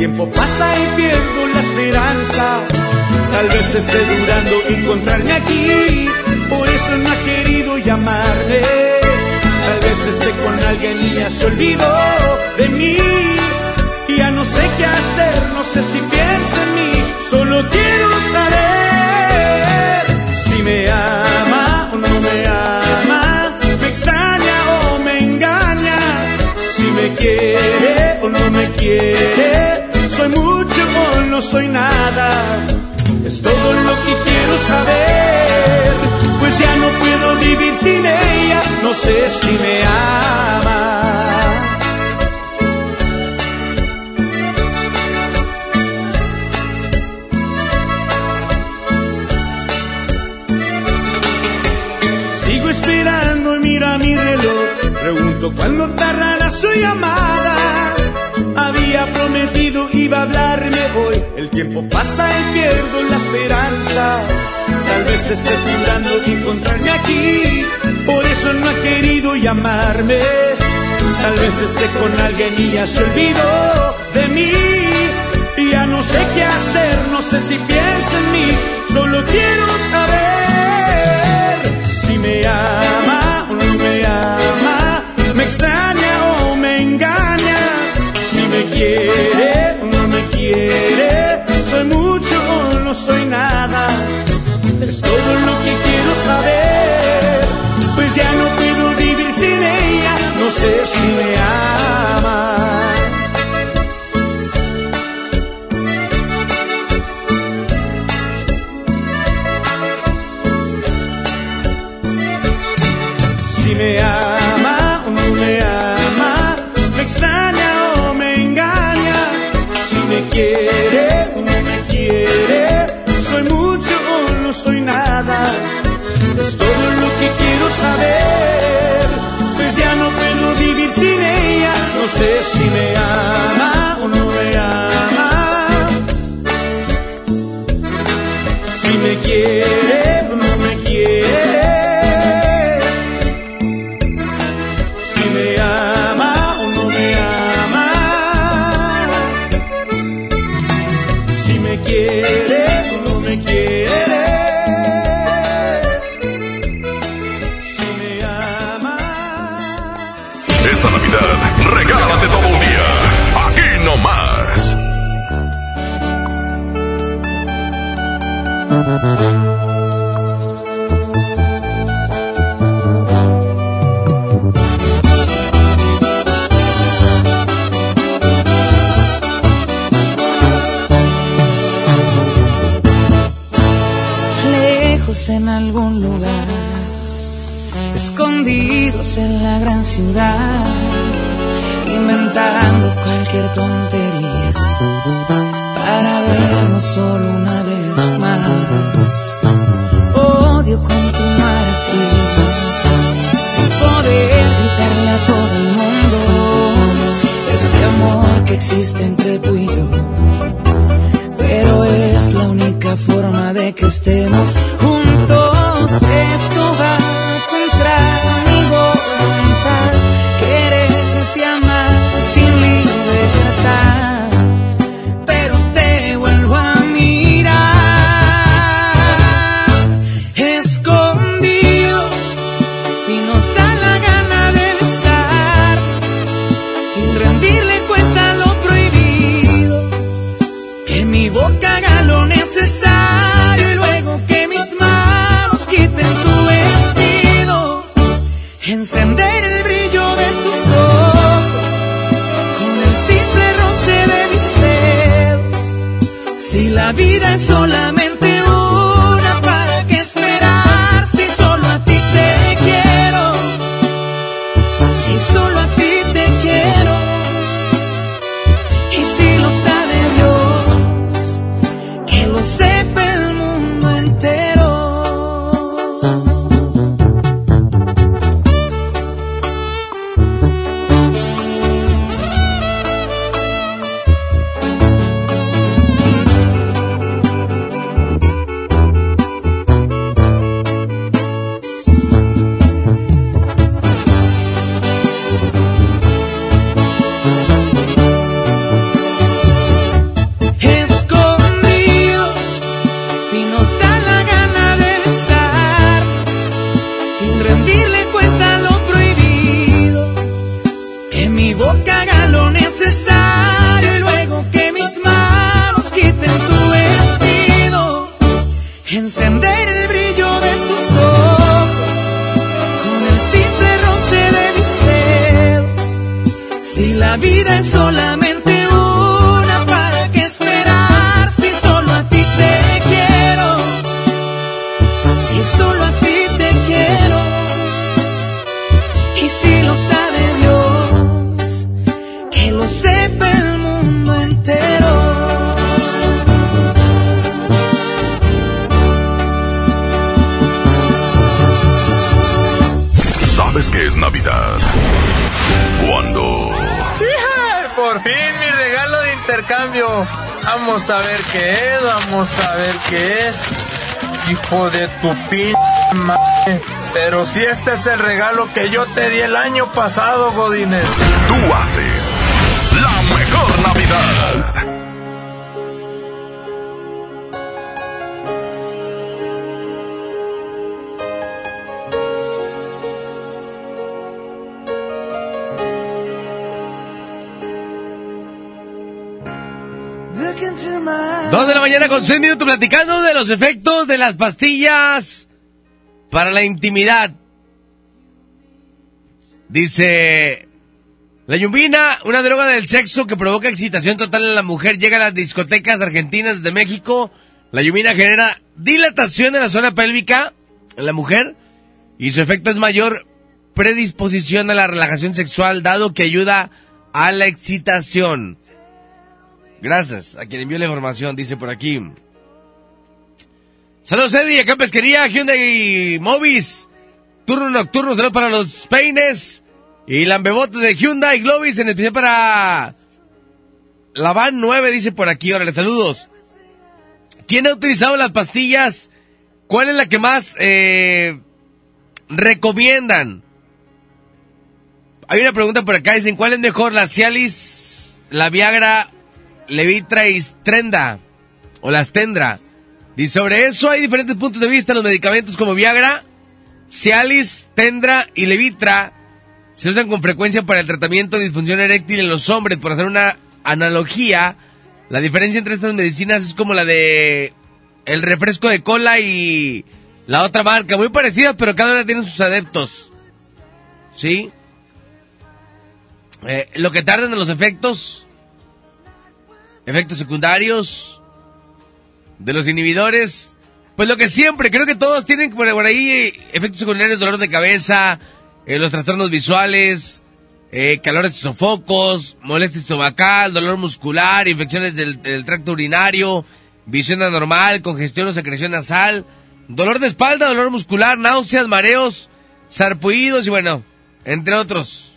Tiempo pasa y pierdo la esperanza. Tal vez esté durando encontrarme aquí, por eso no ha querido llamarme. Tal vez esté con alguien y ya se olvidó de mí. Y ya no sé qué hacer, no sé si piensa en mí. Solo quiero saber si me ama o no me ama. Me extraña o me engaña. Si me quiere o no me quiere. Soy mucho o no soy nada. Es todo lo que quiero saber, pues ya no puedo vivir sin ella, no sé si me ama. Sigo esperando y mira mi reloj, pregunto cuándo tardará su llamada. El tiempo pasa y pierdo la esperanza. Tal vez esté jurando encontrarme aquí, por eso no ha querido llamarme. Tal vez esté con alguien y ya se olvidó de mí. Y ya no sé qué hacer, no sé si piensa en mí, solo quiero saber si me ama o no me ama, me extraña o me engaña, si me quiere o no me quiere, soy nada, es todo lo que quiero saber, pues ya no puedo vivir sin ella, no sé si me ama. Sé si me Este es el regalo que yo te di el año pasado, Godínez. tú haces la mejor Navidad. Dos de la mañana con seis minutos platicando de los efectos de las pastillas para la intimidad. Dice, la yumbina, una droga del sexo que provoca excitación total en la mujer, llega a las discotecas argentinas de México. La yumbina genera dilatación en la zona pélvica en la mujer y su efecto es mayor predisposición a la relajación sexual, dado que ayuda a la excitación. Gracias a quien envió la información, dice por aquí. Saludos Eddie, acá en Pesquería, Hyundai Movis. Turno nocturno, saludos para los peines. Y lambebotes de Hyundai Globis, en especial para la van 9, dice por aquí. Órale, saludos. ¿Quién ha utilizado las pastillas? ¿Cuál es la que más eh, recomiendan? Hay una pregunta por acá, dicen, ¿cuál es mejor, la Cialis, la Viagra, Levitra y Strenda? O la Stendra. Y sobre eso hay diferentes puntos de vista. Los medicamentos como Viagra, Cialis, Tendra y Levitra se usan con frecuencia para el tratamiento de disfunción eréctil en los hombres. Por hacer una analogía, la diferencia entre estas medicinas es como la de el refresco de cola y la otra marca. Muy parecidas, pero cada una tiene sus adeptos. ¿Sí? Eh, lo que tardan en los efectos, efectos secundarios de los inhibidores, pues lo que siempre, creo que todos tienen por ahí eh, efectos secundarios, dolor de cabeza, eh, los trastornos visuales, eh, calores de sofocos, molestia estomacal, dolor muscular, infecciones del, del tracto urinario, visión anormal, congestión o secreción nasal, dolor de espalda, dolor muscular, náuseas, mareos, sarpullidos y bueno, entre otros.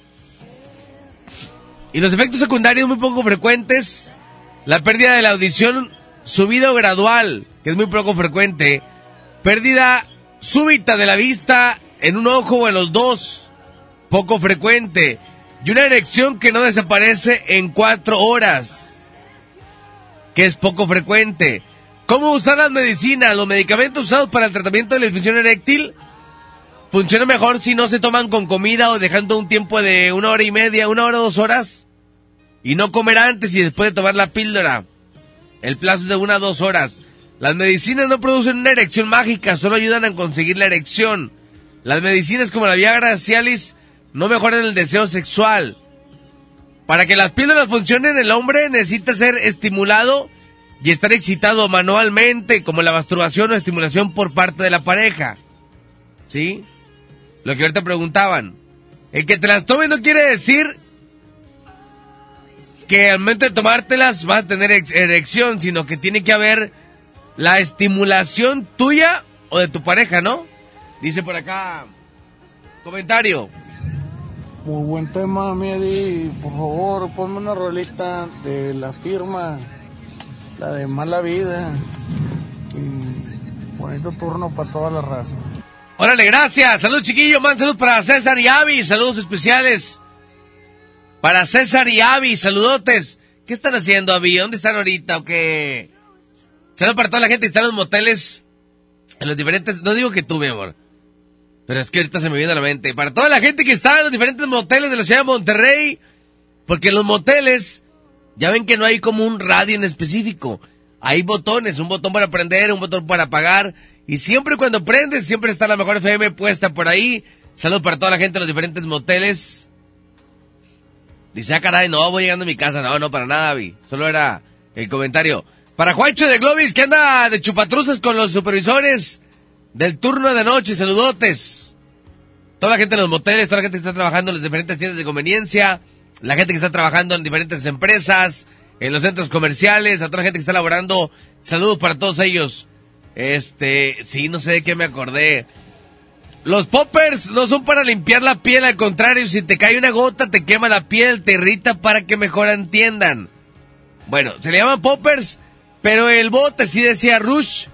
Y los efectos secundarios muy poco frecuentes, la pérdida de la audición subido gradual, que es muy poco frecuente, pérdida súbita de la vista en un ojo o en los dos, poco frecuente, y una erección que no desaparece en cuatro horas, que es poco frecuente. ¿Cómo usar las medicinas? Los medicamentos usados para el tratamiento de la disfunción eréctil funcionan mejor si no se toman con comida o dejando un tiempo de una hora y media, una hora dos horas. Y no comer antes y después de tomar la píldora. El plazo es de una o dos horas. Las medicinas no producen una erección mágica, solo ayudan a conseguir la erección. Las medicinas como la Viagra Cialis no mejoran el deseo sexual. Para que las píldoras funcionen, el hombre necesita ser estimulado y estar excitado manualmente, como la masturbación o estimulación por parte de la pareja. ¿Sí? Lo que ahorita preguntaban. El que te las tome no quiere decir que al momento de tomártelas vas a tener erección, sino que tiene que haber la estimulación tuya o de tu pareja, ¿no? Dice por acá, comentario. Muy buen tema, Miedi. Por favor, ponme una rolita de la firma, la de Mala Vida. Y bonito turno para toda la raza. Órale, gracias. Salud, chiquillo. Man, salud para César y Avi. Saludos especiales. Para César y Avi, saludotes. ¿Qué están haciendo, Avi? ¿Dónde están ahorita o qué? Saludos para toda la gente que está en los moteles, en los diferentes... No digo que tú, mi amor, pero es que ahorita se me viene a la mente. Para toda la gente que está en los diferentes moteles de la ciudad de Monterrey, porque los moteles, ya ven que no hay como un radio en específico. Hay botones, un botón para prender, un botón para apagar. Y siempre cuando prendes, siempre está la mejor FM puesta por ahí. Saludos para toda la gente de los diferentes moteles. Dice, ah, caray, no, voy llegando a mi casa. No, no, para nada, Avi. Solo era el comentario. Para Juancho de Globis, que anda de chupatruzas con los supervisores del turno de noche. Saludotes. Toda la gente en los moteles, toda la gente que está trabajando en las diferentes tiendas de conveniencia, la gente que está trabajando en diferentes empresas, en los centros comerciales, a toda la gente que está laborando. Saludos para todos ellos. Este, sí, no sé de qué me acordé. Los poppers no son para limpiar la piel, al contrario, si te cae una gota te quema la piel, te irrita para que mejor entiendan. Bueno, se le llaman poppers, pero el bote sí decía Rush.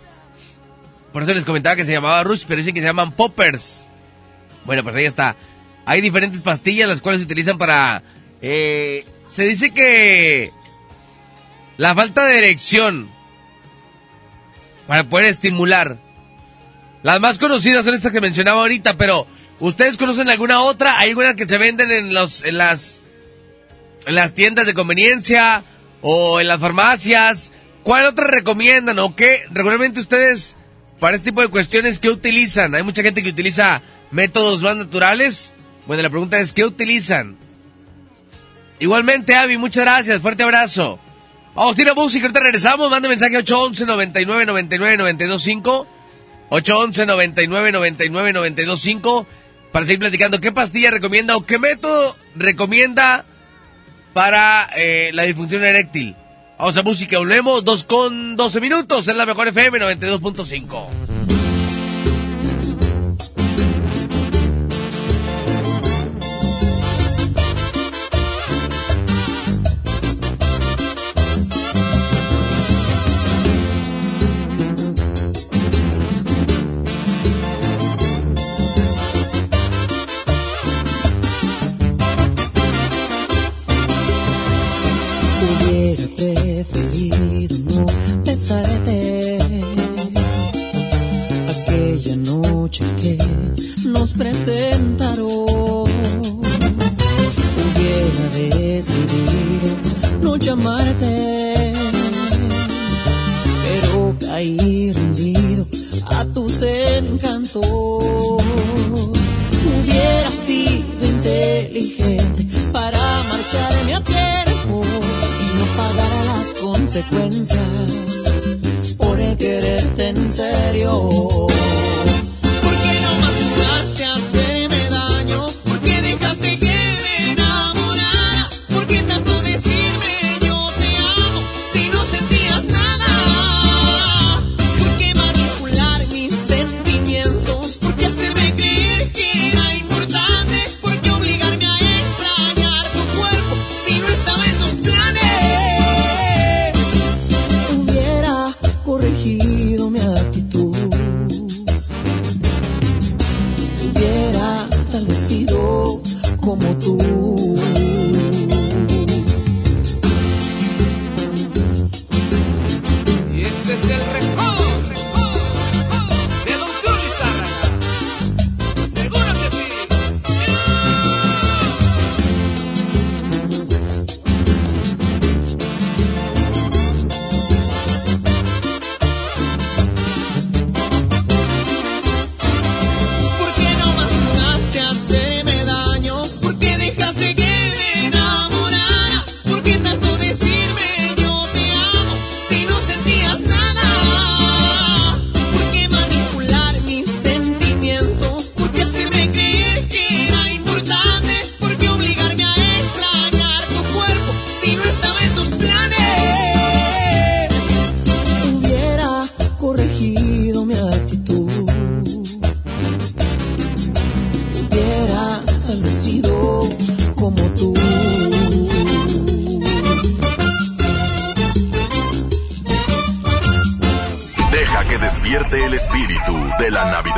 Por eso les comentaba que se llamaba Rush, pero dicen que se llaman poppers. Bueno, pues ahí está. Hay diferentes pastillas las cuales se utilizan para... Eh, se dice que la falta de erección para poder estimular las más conocidas son estas que mencionaba ahorita, pero ¿ustedes conocen alguna otra? ¿Hay algunas que se venden en los en las en las tiendas de conveniencia o en las farmacias? ¿Cuál otra recomiendan o qué regularmente ustedes para este tipo de cuestiones qué utilizan? Hay mucha gente que utiliza métodos más naturales. Bueno, la pregunta es ¿qué utilizan? Igualmente, Avi, muchas gracias. Fuerte abrazo. Vamos a ir a música, ahorita regresamos. Manda mensaje 811 99 99 925 811 99 99 925 para seguir platicando qué pastilla recomienda o qué método recomienda para eh, la disfunción eréctil. Vamos a música, volvemos, 2 con 12 minutos, es la mejor FM 92.5. presentaron. Hubiera decidido no llamarte, pero caí rendido a tus encantos. Hubiera sido inteligente para marcharme a tiempo y no pagar las consecuencias por quererte en serio.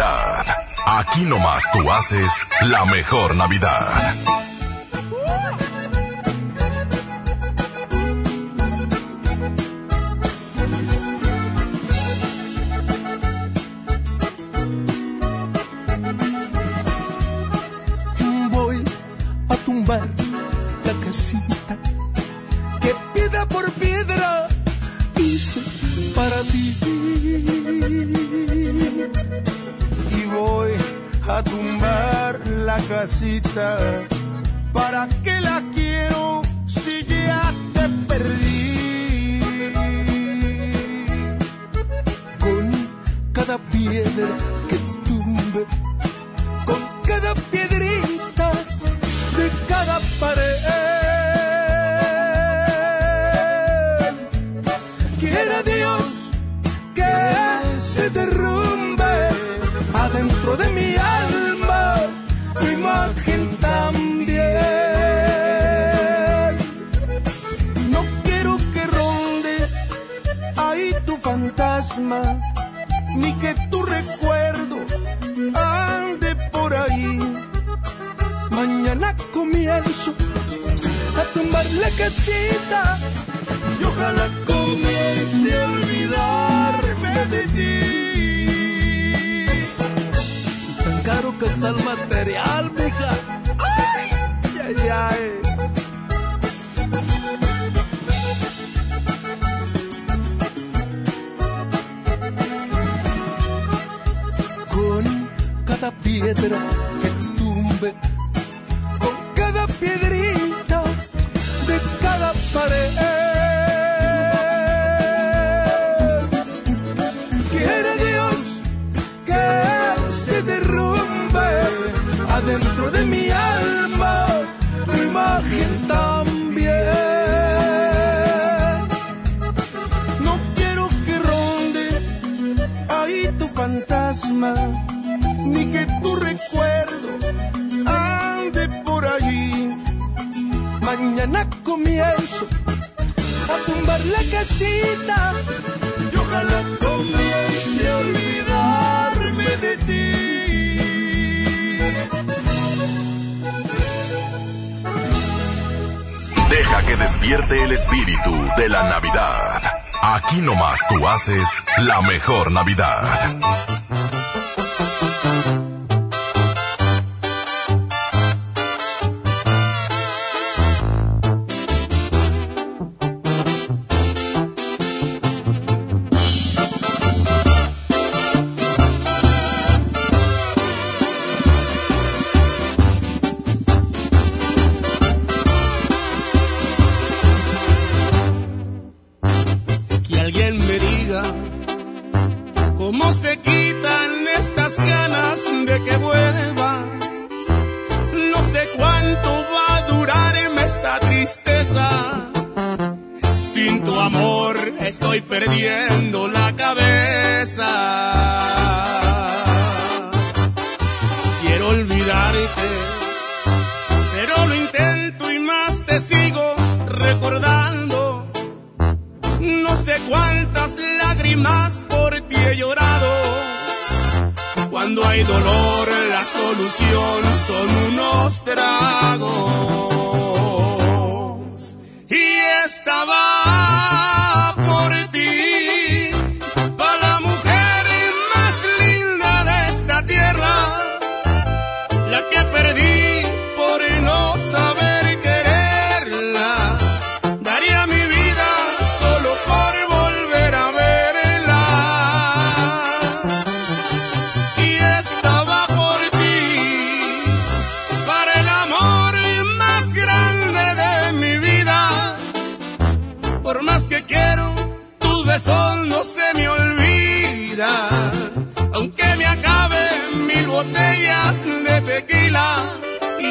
Navidad. Aquí nomás tú haces la mejor Navidad. pases la mejor Navidad. Que perdí por no saber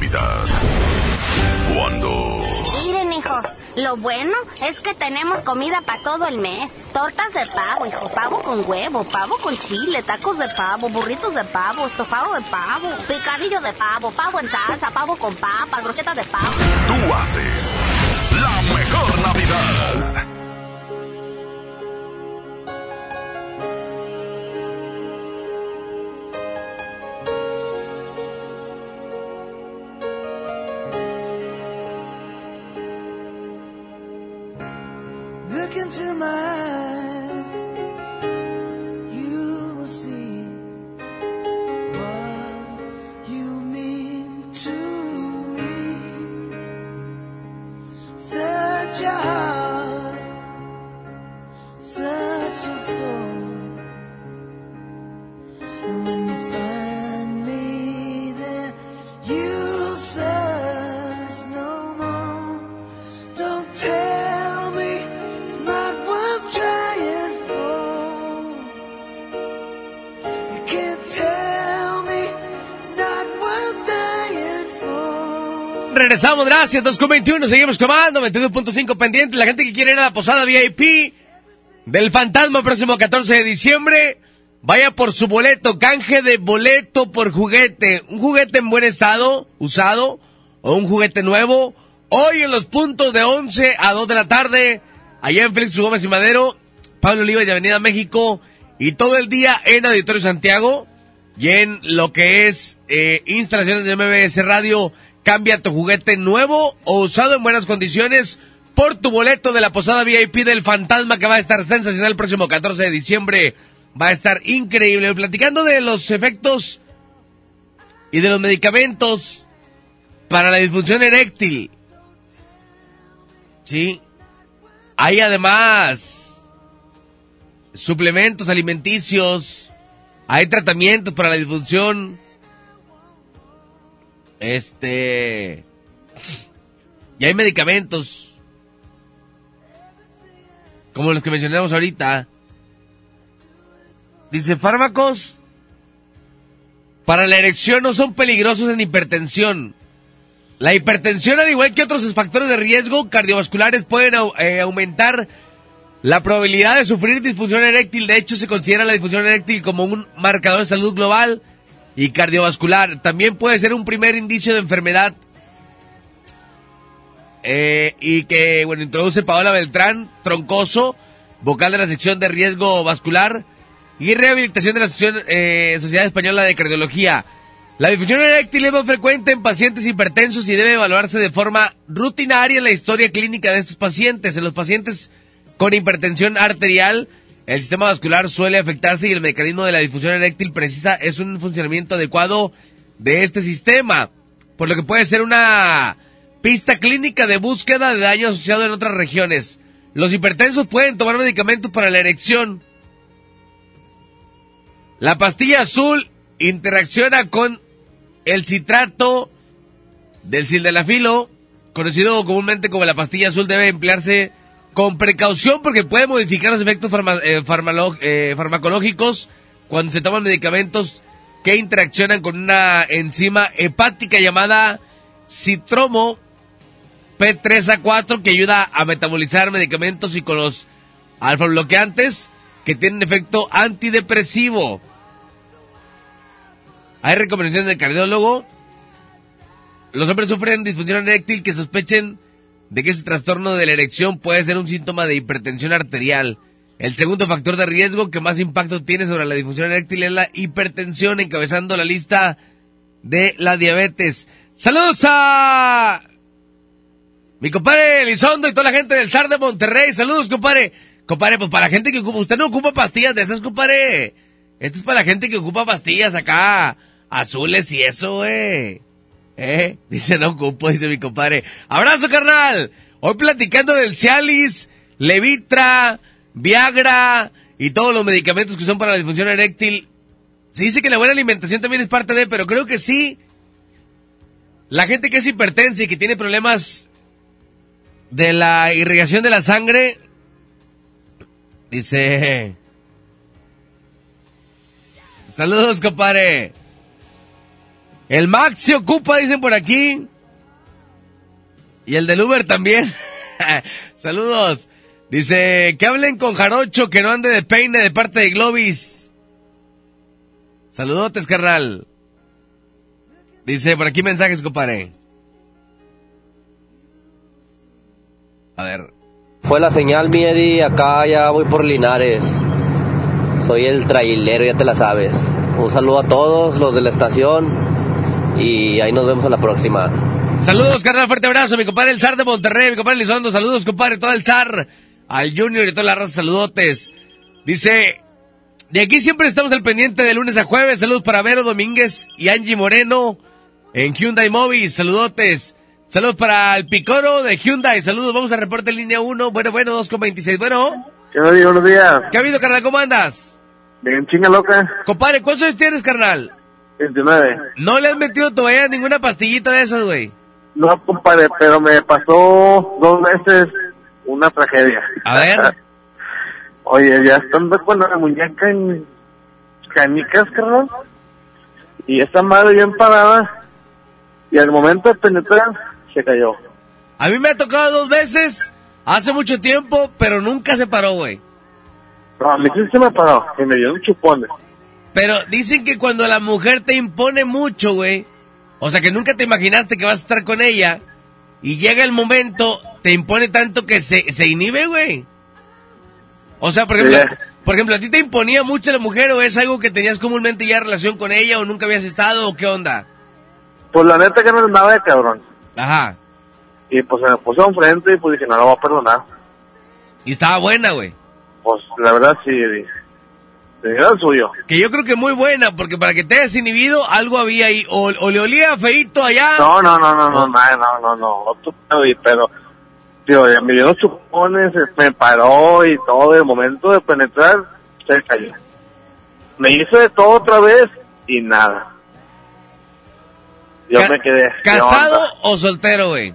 Navidad? Cuando... Miren, hijos, lo bueno es que tenemos comida para todo el mes. Tortas de pavo, hijo, pavo con huevo, pavo con chile, tacos de pavo, burritos de pavo, estofado de pavo, picadillo de pavo, pavo en salsa, pavo con papas, brochetas de pavo. Tú haces Regresamos, gracias, 2.21, seguimos tomando, 22.5 pendiente. La gente que quiere ir a la posada VIP del Fantasma próximo 14 de diciembre, vaya por su boleto, canje de boleto por juguete. Un juguete en buen estado, usado, o un juguete nuevo. Hoy en los puntos de 11 a 2 de la tarde, allá en Félix Gómez y Madero, Pablo Oliva y Avenida México, y todo el día en Auditorio Santiago, y en lo que es eh, instalaciones de MBS Radio, cambia tu juguete nuevo o usado en buenas condiciones por tu boleto de la posada VIP del Fantasma que va a estar sensacional el próximo 14 de diciembre. Va a estar increíble. Platicando de los efectos y de los medicamentos para la disfunción eréctil. Sí. Hay además suplementos alimenticios. Hay tratamientos para la disfunción. Este. Y hay medicamentos. Como los que mencionamos ahorita. Dice, fármacos para la erección no son peligrosos en hipertensión. La hipertensión, al igual que otros factores de riesgo cardiovasculares, pueden eh, aumentar la probabilidad de sufrir disfunción eréctil. De hecho, se considera la disfunción eréctil como un marcador de salud global y cardiovascular. También puede ser un primer indicio de enfermedad eh, y que, bueno, introduce Paola Beltrán, troncoso, vocal de la sección de riesgo vascular y rehabilitación de la sección, eh, Sociedad Española de Cardiología. La difusión eréctil es más frecuente en pacientes hipertensos y debe evaluarse de forma rutinaria en la historia clínica de estos pacientes. En los pacientes con hipertensión arterial, el sistema vascular suele afectarse y el mecanismo de la difusión eréctil precisa es un funcionamiento adecuado de este sistema, por lo que puede ser una pista clínica de búsqueda de daño asociado en otras regiones. Los hipertensos pueden tomar medicamentos para la erección. La pastilla azul interacciona con el citrato del sildenafilo, conocido comúnmente como la pastilla azul, debe emplearse con precaución porque puede modificar los efectos farma- eh, eh, farmacológicos cuando se toman medicamentos que interaccionan con una enzima hepática llamada citromo P3A4 que ayuda a metabolizar medicamentos y con los alfa bloqueantes que tienen efecto antidepresivo. Hay recomendaciones del cardiólogo. Los hombres sufren disfunción eréctil que sospechen de que ese trastorno de la erección puede ser un síntoma de hipertensión arterial. El segundo factor de riesgo que más impacto tiene sobre la disfunción eréctil es la hipertensión, encabezando la lista de la diabetes. Saludos a mi compadre Elizondo y toda la gente del SAR de Monterrey. Saludos, compadre. Compadre, pues para la gente que ocupa, usted no ocupa pastillas de esas, compadre. Esto es para la gente que ocupa pastillas acá, azules y eso, güey. ¿Eh? Dice, no ocupo, dice mi compadre. Abrazo, carnal. Hoy platicando del Cialis, Levitra, Viagra y todos los medicamentos que son para la disfunción eréctil. Se dice que la buena alimentación también es parte de, pero creo que sí. La gente que es hipertensa y que tiene problemas de la irrigación de la sangre, dice... Saludos, compadre. El Max se ocupa, dicen por aquí. Y el del Uber también. Saludos. Dice, que hablen con Jarocho, que no ande de peine de parte de Globis. Saludotes, carnal. Dice, por aquí mensajes, compadre. A ver. Fue la señal, mi Eddie. Acá ya voy por Linares. Soy el trailero, ya te la sabes. Un saludo a todos los de la estación. Y ahí nos vemos a la próxima. Saludos, carnal, fuerte abrazo, mi compadre el zar de Monterrey, mi compadre Lizondo, saludos, compadre, todo el zar, al Junior y toda la raza, saludotes. Dice, de aquí siempre estamos al pendiente de lunes a jueves, saludos para Vero Domínguez y Angie Moreno en Hyundai Movis, saludotes. Saludos para el Picoro de Hyundai, saludos, vamos a reporte en línea 1, bueno, bueno, 2,26, bueno. ¿Qué me digo? Buenos días. ¿Qué ha habido, carnal? ¿Cómo andas? Bien, chinga loca. Compadre, ¿cuántos años tienes, carnal? 29. No le has metido todavía ninguna pastillita de esas, güey. No, compadre, pero me pasó dos veces una tragedia. A ver. Oye, ya estando con la muñeca en canicas, carnal. Y esta madre bien parada. Y al momento de penetrar, se cayó. A mí me ha tocado dos veces, hace mucho tiempo, pero nunca se paró, güey. No, a mí sí se me paró. Y me dio un chupón. Pero dicen que cuando la mujer te impone mucho, güey, o sea que nunca te imaginaste que vas a estar con ella, y llega el momento, te impone tanto que se, se inhibe, güey. O sea, por ejemplo, Sí. por ejemplo, ¿a ti te imponía mucho la mujer o es algo que tenías comúnmente ya relación con ella o nunca habías estado o qué onda? Pues la neta que no andaba de cabrón. Ajá. Y pues se me puso enfrente y pues dije, no la voy a perdonar. Y estaba buena, güey. Pues la verdad sí, dije. El suyo. Que yo creo que muy buena, porque para que te hayas inhibido, algo había ahí. O, o le olía feito allá. No, no, no, no, no, no, no, no, no, y- pero, tío, me dio unos chupones, eh, me paró y todo, el momento de penetrar, se cayó. Me hizo de todo otra vez y nada. Yo Ca- me quedé. ¿qué ¿Casado o soltero, güey?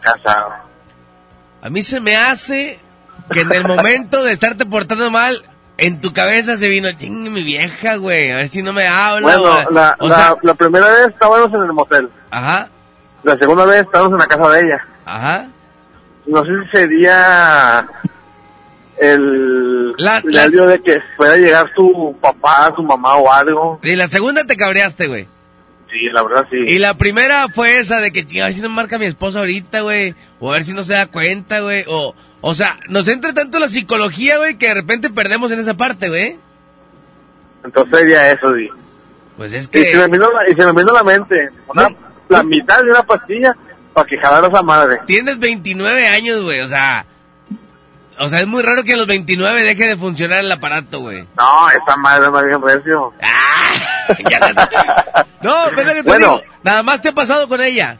Casado. A mí se me hace que en el momento de estarte portando mal, en tu cabeza se vino, ching, mi vieja, güey, a ver si no me habla. Bueno, la, o la, sea, la primera vez estábamos en el motel. Ajá. La segunda vez estábamos en la casa de ella. Ajá. No sé si sería el La- el de que pueda llegar su papá, su mamá o algo. y la segunda te cabreaste, güey. Sí, la verdad sí. Y la primera fue esa de que, "Chinga, a ver si no marca mi esposa ahorita, güey. O a ver si no se da cuenta, güey. O, o sea, nos entra tanto la psicología, güey, que de repente perdemos en esa parte, güey. Entonces sería eso, sí. Pues es Y que... se me vino la, y se me vino la mente, una- la mitad de una pastilla para que jalara esa madre. Tienes 29 años, güey, o sea... O sea, es muy raro que a los 29 deje de funcionar el aparato, güey. No, esa madre es bien recio. No, pero que te Bueno. digo, nada más te ha pasado con ella.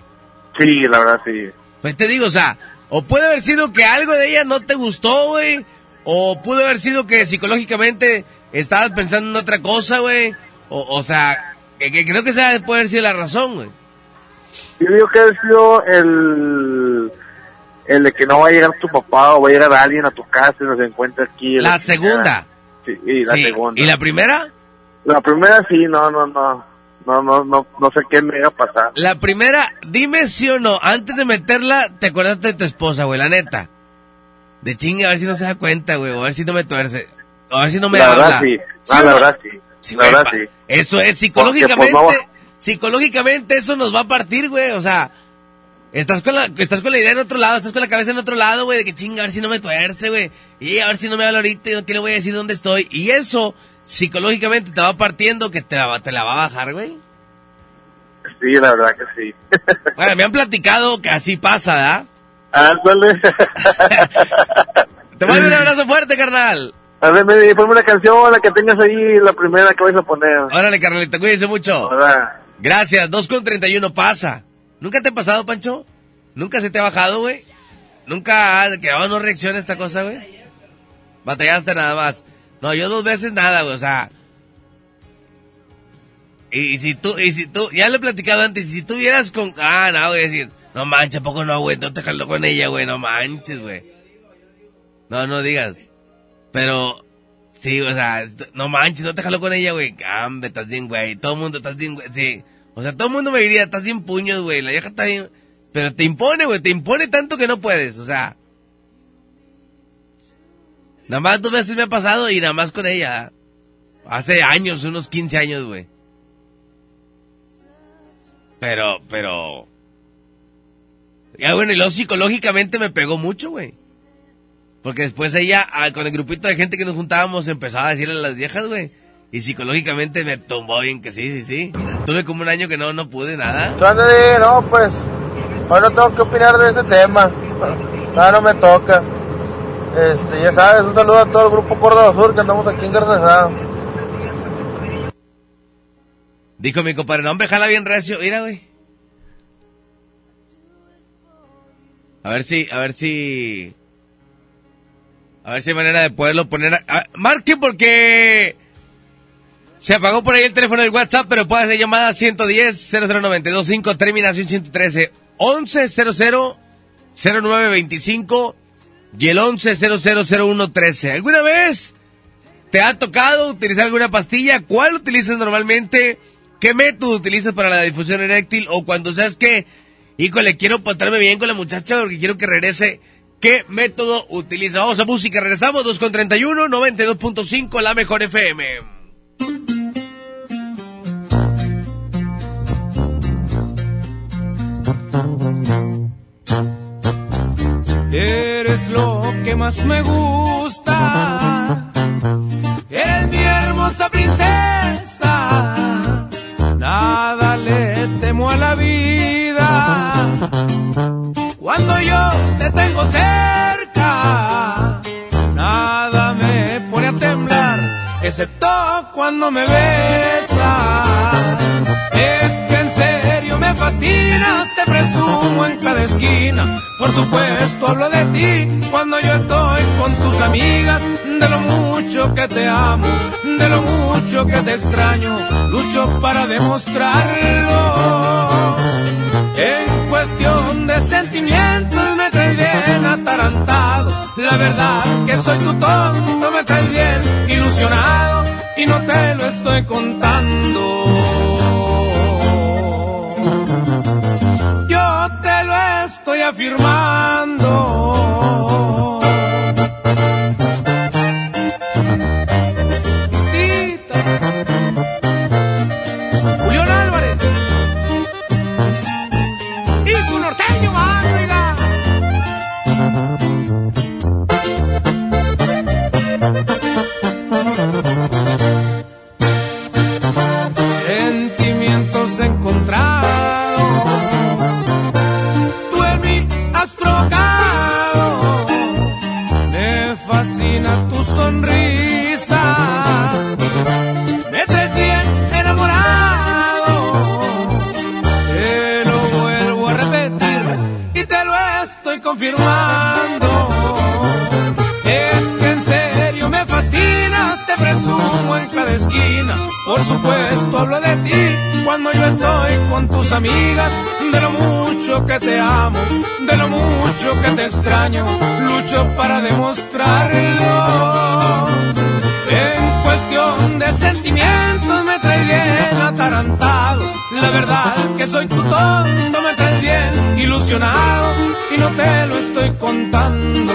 Sí, la verdad sí. Pues te digo, o sea, o puede haber sido que algo de ella no te gustó, güey. O pudo haber sido que psicológicamente estabas pensando en otra cosa, güey. O, o sea, que, que creo que esa puede haber sido la razón, güey. Yo digo que ha sido el, el de que no va a llegar tu papá o va a llegar alguien a tu casa y nos encuentra aquí. La segunda. Sí, y la Sí. segunda. ¿Y la primera? La primera sí, no, no, no. No, no, no, no sé qué me iba a pasar. La primera, dime sí o no, antes de meterla, te acordaste de tu esposa, güey, la neta. De chinga, a ver si no se da cuenta, güey, a ver si no me tuerce. A ver si no me la habla. verdad sí. ¿Sí Ah, la verdad sí. la güey, verdad sí. Eso es, Porque, psicológicamente, pues, no- psicológicamente eso nos va a partir, güey, o sea, estás con la, estás con la idea en otro lado, estás con la cabeza en otro lado, güey, de que chinga, a ver si no me tuerce, güey, y a ver si no me habla ahorita, y qué le voy a decir dónde estoy, y eso, psicológicamente te va partiendo que te la, va- te la va a bajar, güey. Sí, la verdad que sí. Bueno, me han platicado que así pasa, ¿verdad? Ándale. Te mando un abrazo fuerte, carnal. A ver, me ponme una canción, la que tengas ahí, la primera que vais a poner. Órale, carnalita, cuídense mucho. Hola. Gracias, 2 con 31 pasa. ¿Nunca te ha pasado, Pancho? ¿Nunca se te ha bajado, güey? ¿Nunca ha que oh, no reacciona esta cosa, güey? Batallaste nada más. No, yo dos veces nada, güey, o sea... Y, si tú, y si tú, ya lo he platicado antes, y si tú vieras con... Ah, no, voy a decir, no manches, ¿a poco no, güey? No te jaló con ella, güey, no manches, güey. No, no digas. Pero, sí, o sea, no manches, no te jaló con ella, güey. Cambe, estás bien, güey. Todo el mundo estás bien, güey. Sí. O sea, todo el mundo me diría, estás bien puños, güey. La vieja está bien. Pero te impone, güey. Te impone tanto que no puedes. O sea. Nada más dos veces me ha pasado y nada más con ella. Hace años, unos 15 años, güey. Pero, pero... Ya, bueno, y luego psicológicamente me pegó mucho, güey. Porque después ella, ah, con el grupito de gente que nos juntábamos, empezaba a decirle a las viejas, güey. Y psicológicamente me tumbó bien que sí, sí, sí. Tuve como un año que no, no pude nada. ¿Qué onda, Di? No, pues, hoy no tengo que opinar de ese tema. Nada, no me toca. Este, ya sabes, un saludo a todo el grupo Córdoba Sur que andamos aquí en Garzazado. Dijo mi compadre, no, hombre, jala bien recio. Mira, güey. A ver si, a ver si... A ver si hay manera de poderlo poner... A, a- marquen porque... Se apagó por ahí el teléfono del WhatsApp, pero puede hacer llamada 110 00925 terminación 113 1100 0925 y el 11000113. ¿Alguna vez te ha tocado utilizar alguna pastilla? ¿Cuál utilizas normalmente? ¿Qué método utilizas para la difusión eréctil? O cuando sabes que, híjole, quiero portarme bien con la muchacha porque quiero que regrese. ¿Qué método utilizas? Vamos a música, regresamos 2 con 31, 92.5, la mejor FM. Eres lo que más me gusta. Eres mi hermosa princesa. Nada le temo a la vida. Cuando yo te tengo cerca, excepto cuando me besas. Es que en serio me fascinas, te presumo en cada esquina. Por supuesto hablo de ti cuando yo estoy con tus amigas, de lo mucho que te amo, de lo mucho que te extraño, lucho para demostrarlo. En cuestión de sentimientos bien atarantado. La verdad que soy tu tonto, me traes bien ilusionado y no te lo estoy contando. Yo te lo estoy afirmando. confirmando. Es que en serio me fascinas, te presumo en cada esquina. Por supuesto hablo de ti cuando yo estoy con tus amigas. De lo mucho que te amo, de lo mucho que te extraño, lucho para demostrarlo. En cuestión de sentimientos me trae bien atarantado. La verdad que soy tu tonto, me traes bien ilusionado y no te lo estoy contando.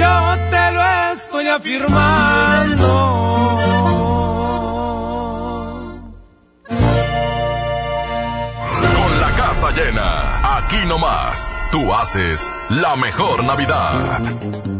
Yo te lo estoy afirmando. Con la casa llena, aquí nomás, tú haces la mejor Navidad.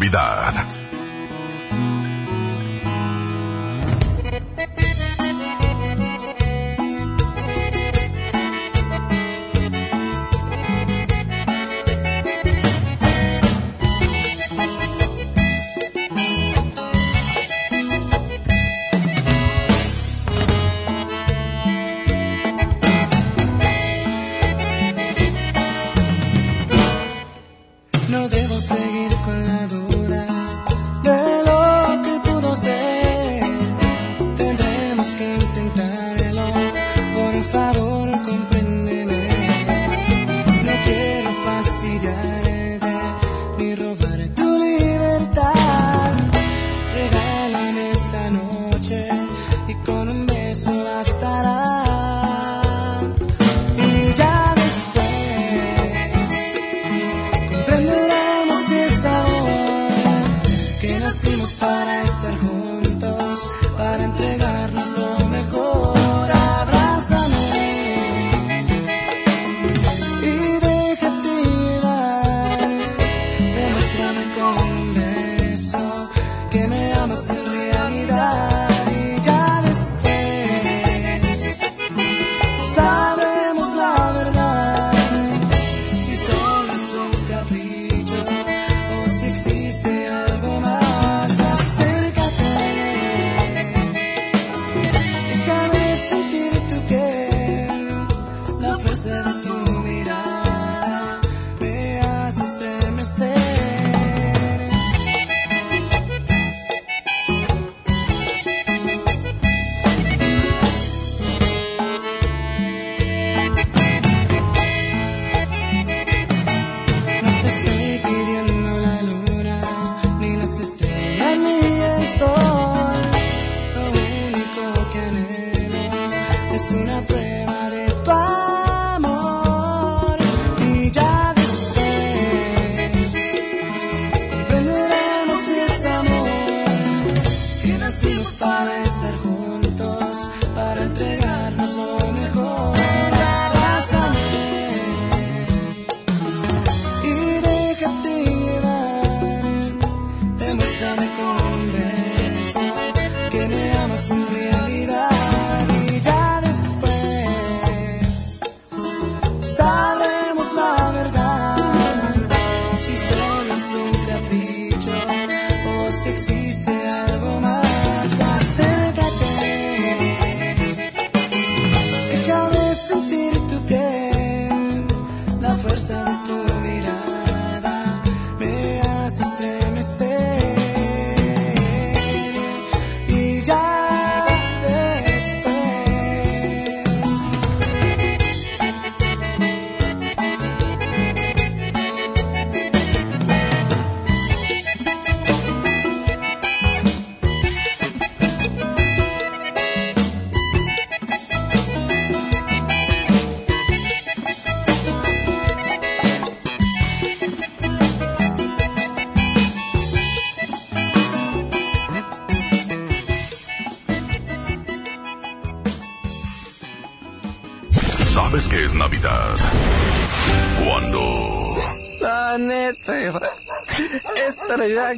Navidad.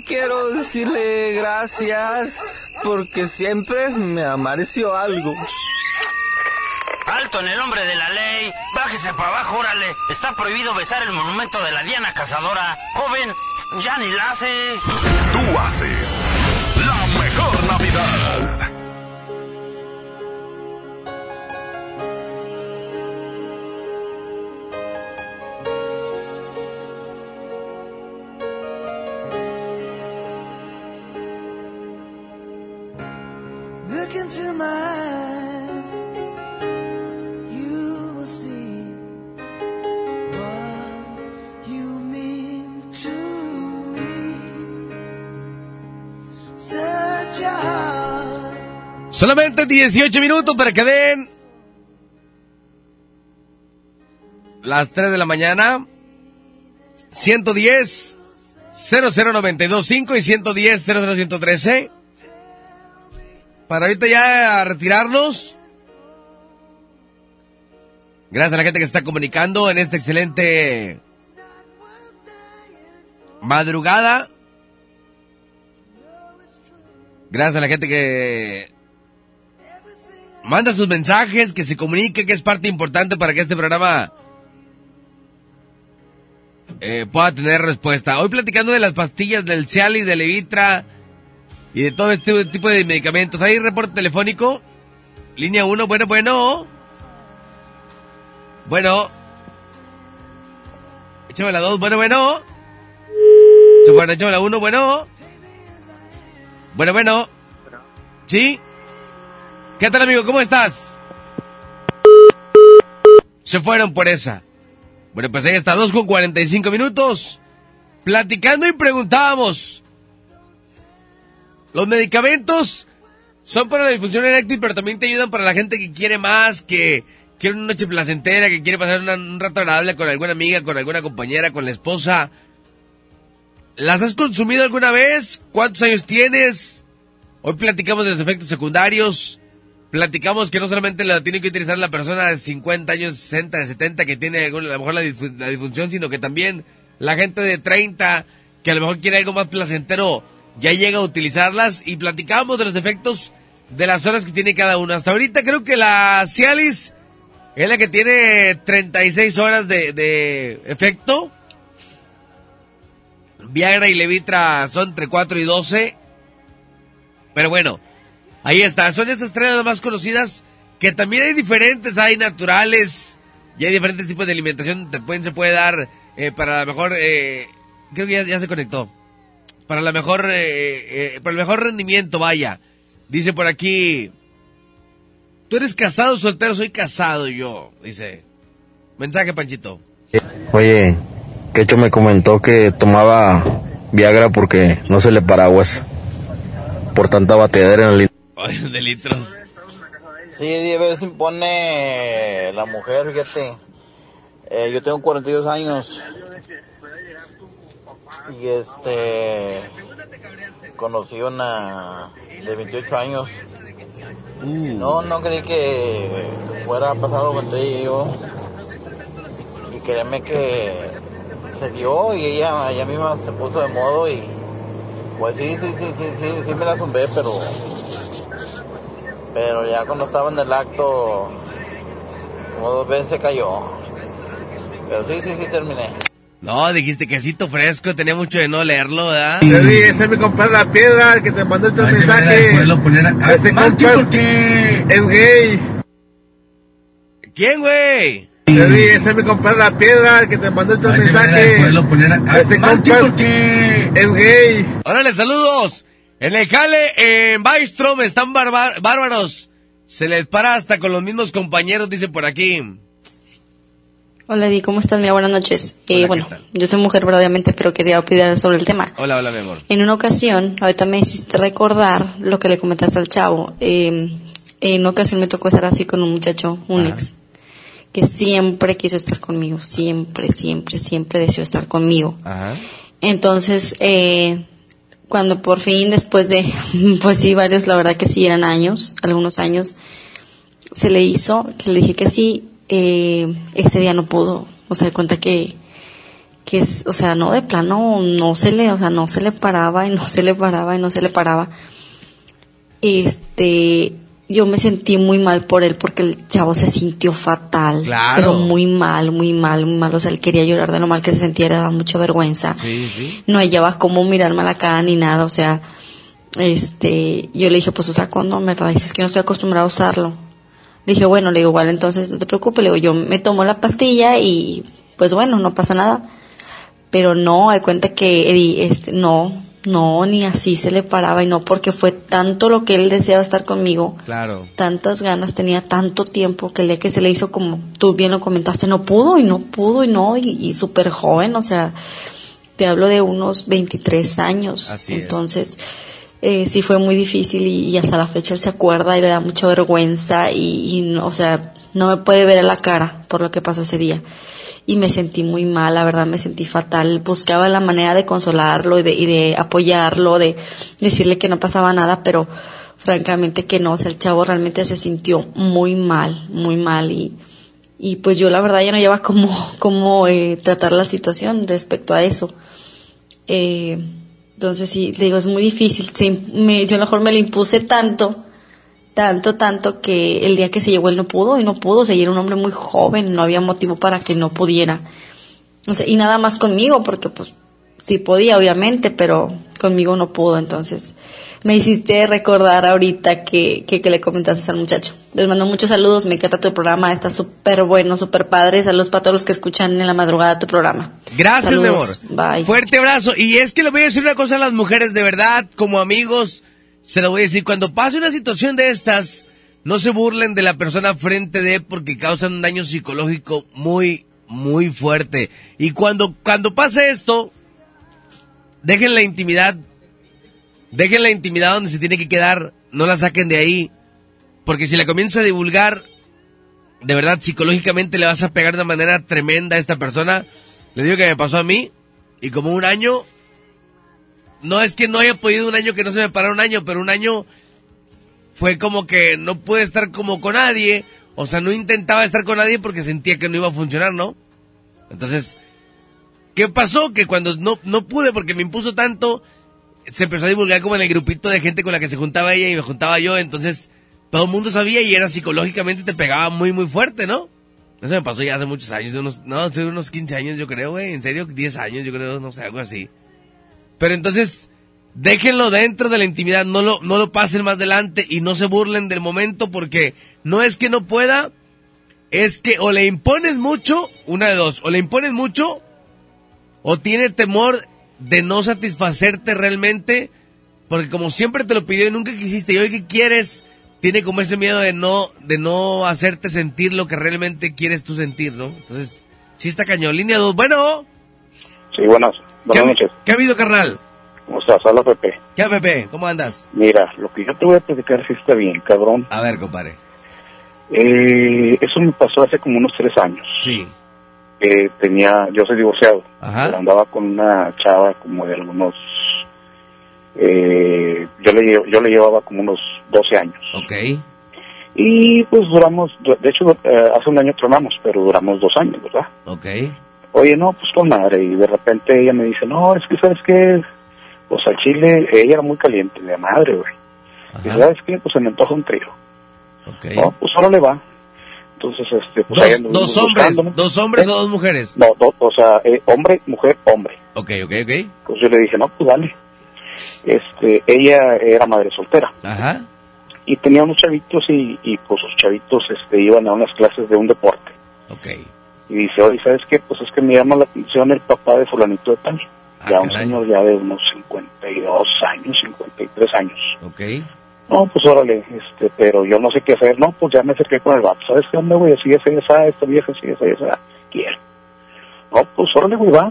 Quiero decirle gracias porque siempre me amareció algo. Alto en el nombre de la ley. Bájese para abajo, órale. Está prohibido besar el monumento de la Diana Cazadora. Joven, ya ni la hace. Tú haces Solamente 18 minutos para que den las 3 de la mañana. 110 00925 y 110 00113. Para ahorita ya retirarnos. Gracias a la gente que está comunicando en esta excelente madrugada. Gracias a la gente que manda sus mensajes, que se comunique, que es parte importante para que este programa eh, pueda tener respuesta. Hoy platicando de las pastillas del Cialis, de Levitra y de todo este tipo de medicamentos. Hay reporte telefónico. Línea 1, bueno, bueno. Bueno. Échame la 2, bueno, bueno. Bueno, échame la 1, bueno. Bueno, bueno. ¿Sí? ¿Qué tal, amigo? ¿Cómo estás? Se fueron por esa. Bueno, pues ahí está, 2 con 45 minutos. Platicando y preguntábamos. Los medicamentos son para la disfunción eréctil, pero también te ayudan para la gente que quiere más, que quiere una noche placentera, que quiere pasar una- un rato agradable con alguna amiga, con alguna compañera, con la esposa. ¿Las has consumido alguna vez? ¿Cuántos años tienes? Hoy platicamos de los efectos secundarios. Platicamos que no solamente la tiene que utilizar la persona de 50 años, 60, de 70 que tiene a lo mejor la disfunción, sino que también la gente de 30 que a lo mejor quiere algo más placentero ya llega a utilizarlas y platicamos de los efectos de las horas que tiene cada una. Hasta ahorita creo que la Cialis es la que tiene 36 horas de, de efecto. Viagra y Levitra son entre 4 y 12. Pero bueno, ahí está. Son estas tres las más conocidas. Que también hay diferentes, hay naturales. Y hay diferentes tipos de alimentación. Te pueden, se puede dar eh, para la mejor. eh, creo que ya, se conectó. Para la mejor. eh, eh, para el mejor rendimiento, vaya. Dice por aquí. ¿Tú eres casado soltero? Soy casado yo. Dice. Mensaje, Panchito. Oye, Quecho me comentó que tomaba Viagra porque no se le paraguas por tanta bateadera en el... De litros. Sí, 10 veces impone la mujer, fíjate. Eh, yo tengo 42 años. Y este. Conocí una de 28 años. No, no creí que fuera a pasar lo que yo. Y créeme que se dio y ella, ella misma se puso de modo y. Pues sí, sí, sí, sí, sí, sí me la zumbé, pero. Pero ya cuando estaba en el acto, como dos veces se cayó. Pero sí, sí, sí terminé. No, dijiste quesito fresco, tenía mucho de no leerlo, ¿verdad? Eddie, ese es mi compadre La Piedra, el que te mandó este mensaje. Ese compadre es gay. ¿Quién, güey? Eddie, ese es mi compadre La Piedra, el que te mandó este mensaje. Ese compadre es gay. Órale, saludos. En el jale, en Bystrom, están bárbaros. Se les para hasta con los mismos compañeros, dice por aquí. Hola, Eddie, ¿cómo estás? Mira, buenas noches. Eh, bueno, yo soy mujer, pero obviamente, pero quería opinar sobre el tema. Hola, hola, mi amor. En una ocasión, ahorita me hiciste recordar lo que le comentaste al chavo. Eh, en una ocasión me tocó estar así con un muchacho, un ex, que siempre quiso estar conmigo, siempre, siempre, siempre deseó estar conmigo. Ajá. Entonces, eh, cuando por fin, después de, pues sí, varios, la verdad que sí, eran años, algunos años, se le hizo, que le dije que sí, eh, ese día no pudo, o sea, cuenta que, que es, o sea, no, de plano, no se le, o sea, no se le paraba y no se le paraba y no se le paraba. Este, yo me sentí muy mal por él porque el chavo se sintió fatal, Claro. pero muy mal, muy mal, muy mal, o sea, él quería llorar de lo mal que se sentía, le daba mucha vergüenza Sí, sí. no hallaba cómo mirarme a la cara ni nada, o sea, este, yo le dije, pues usa condón, ¿verdad? Dice, es que no estoy acostumbrado a usarlo. Le dije, bueno, le digo, igual entonces no te preocupes, le digo, yo me tomo la pastilla y pues bueno, no pasa nada. Pero no, hay cuenta que Eddie, este, no, no, ni así se le paraba y no porque fue tanto lo que él deseaba estar conmigo, Claro. tantas ganas, tenía tanto tiempo que día que se le hizo como tú bien lo comentaste, no pudo y no pudo y no, y, y súper joven, o sea, te hablo de unos 23 años. Así es. Entonces, eh, sí fue muy difícil y, y hasta la fecha él se acuerda y le da mucha vergüenza y, y no, o sea, no me puede ver a la cara por lo que pasó ese día. Y me sentí muy mal, la verdad me sentí fatal. Buscaba la manera de consolarlo y de, y de apoyarlo, de decirle que no pasaba nada, pero francamente que no, o sea, el chavo realmente se sintió muy mal, muy mal y, y pues yo la verdad ya no llevaba cómo, cómo eh, tratar la situación respecto a eso. Eh, entonces sí, le digo, es muy difícil. Im- me- yo a lo mejor me lo impuse tanto, tanto, tanto que el día que se llegó él no pudo y no pudo. O sea, y era un hombre muy joven, no había motivo para que no pudiera. O sea, y nada más conmigo, porque pues sí podía, obviamente, pero conmigo no pudo. Entonces, me hiciste recordar ahorita que, que, que le comentaste al muchacho. Les mando muchos saludos, me encanta tu programa, está súper bueno, súper padre. Saludos para todos los que escuchan en la madrugada tu programa. Gracias, mi amor. Saludos, Bye. Fuerte abrazo. Y es que le voy a decir una cosa a las mujeres, de verdad, como amigos, se lo voy a decir. Cuando pase una situación de estas, no se burlen de la persona frente de porque causan un daño psicológico muy, muy fuerte. Y cuando, cuando pase esto, dejen la intimidad, dejen la intimidad donde se tiene que quedar, no la saquen de ahí. Porque si la comienza a divulgar, de verdad, psicológicamente le vas a pegar de una manera tremenda a esta persona. Le digo que me pasó a mí y como un año, no es que no haya podido un año que no se me parara un año, pero un año fue como que no pude estar como con nadie, o sea, no intentaba estar con nadie porque sentía que no iba a funcionar, ¿no? Entonces, ¿qué pasó? Que cuando no, no pude porque me impuso tanto, se empezó a divulgar como en el grupito de gente con la que se juntaba ella y me juntaba yo, entonces todo el mundo sabía y era psicológicamente te pegaba muy muy fuerte, ¿no? Eso me pasó ya hace muchos años, unos, no, unos 15 años yo creo, güey, en serio, 10 años yo creo, no sé, algo así. Pero entonces, déjenlo dentro de la intimidad, no lo, no lo pasen más adelante y no se burlen del momento porque no es que no pueda, es que o le impones mucho, una de dos, o le impones mucho o tiene temor de no satisfacerte realmente porque como siempre te lo pidió y nunca quisiste y hoy que quieres, tiene como ese miedo de no, de no hacerte sentir lo que realmente quieres tú sentir, ¿no? Entonces, sí está cañón. Línea 2, bueno. Sí, buenas, buenas noches. ¿Qué ha habido, carnal? ¿Cómo estás? Habla Pepe. ¿Qué, Pepe? ¿Cómo andas? Mira, lo que yo te voy a platicar sí está bien, cabrón. A ver, compadre. Eh, eso me pasó hace como unos tres años. Sí. Eh, tenía, yo soy divorciado. Ajá. Pero andaba con una chava como de algunos, eh, yo le, yo le llevaba como unos 12 años. Ok. Y pues duramos, de hecho eh, hace un año tronamos, pero duramos dos años, ¿verdad? Ok. Oye, no, pues con madre. Y de repente ella me dice, no, es que sabes qué, pues al chile, ella era muy caliente, de madre, güey. Y sabes qué, pues se me antoja un trío. No, pues ahora le va. Entonces, este, pues ahí Dos, anduvimos dos hombres, buscándome. dos hombres ¿Eh? o dos mujeres. No, do- o sea, eh, hombre, mujer, hombre. Ok, ok, ok. Pues yo le dije, no, pues dale. Este, ella era madre soltera. Ajá. Y tenía unos chavitos y, y pues los chavitos este, iban a unas clases de un deporte. Ok. Y dice, oye, ¿sabes qué? Pues es que me llama la atención el papá de fulanito de tal. Ah, ya un señor ya de unos 52 años, 53 años. Ok. No, pues órale, este, pero yo no sé qué hacer. No, pues ya me acerqué con el vato. ¿Sabes qué onda, güey? Así es esa, esta vieja, así es esa. Quiero. No, pues órale, güey, va.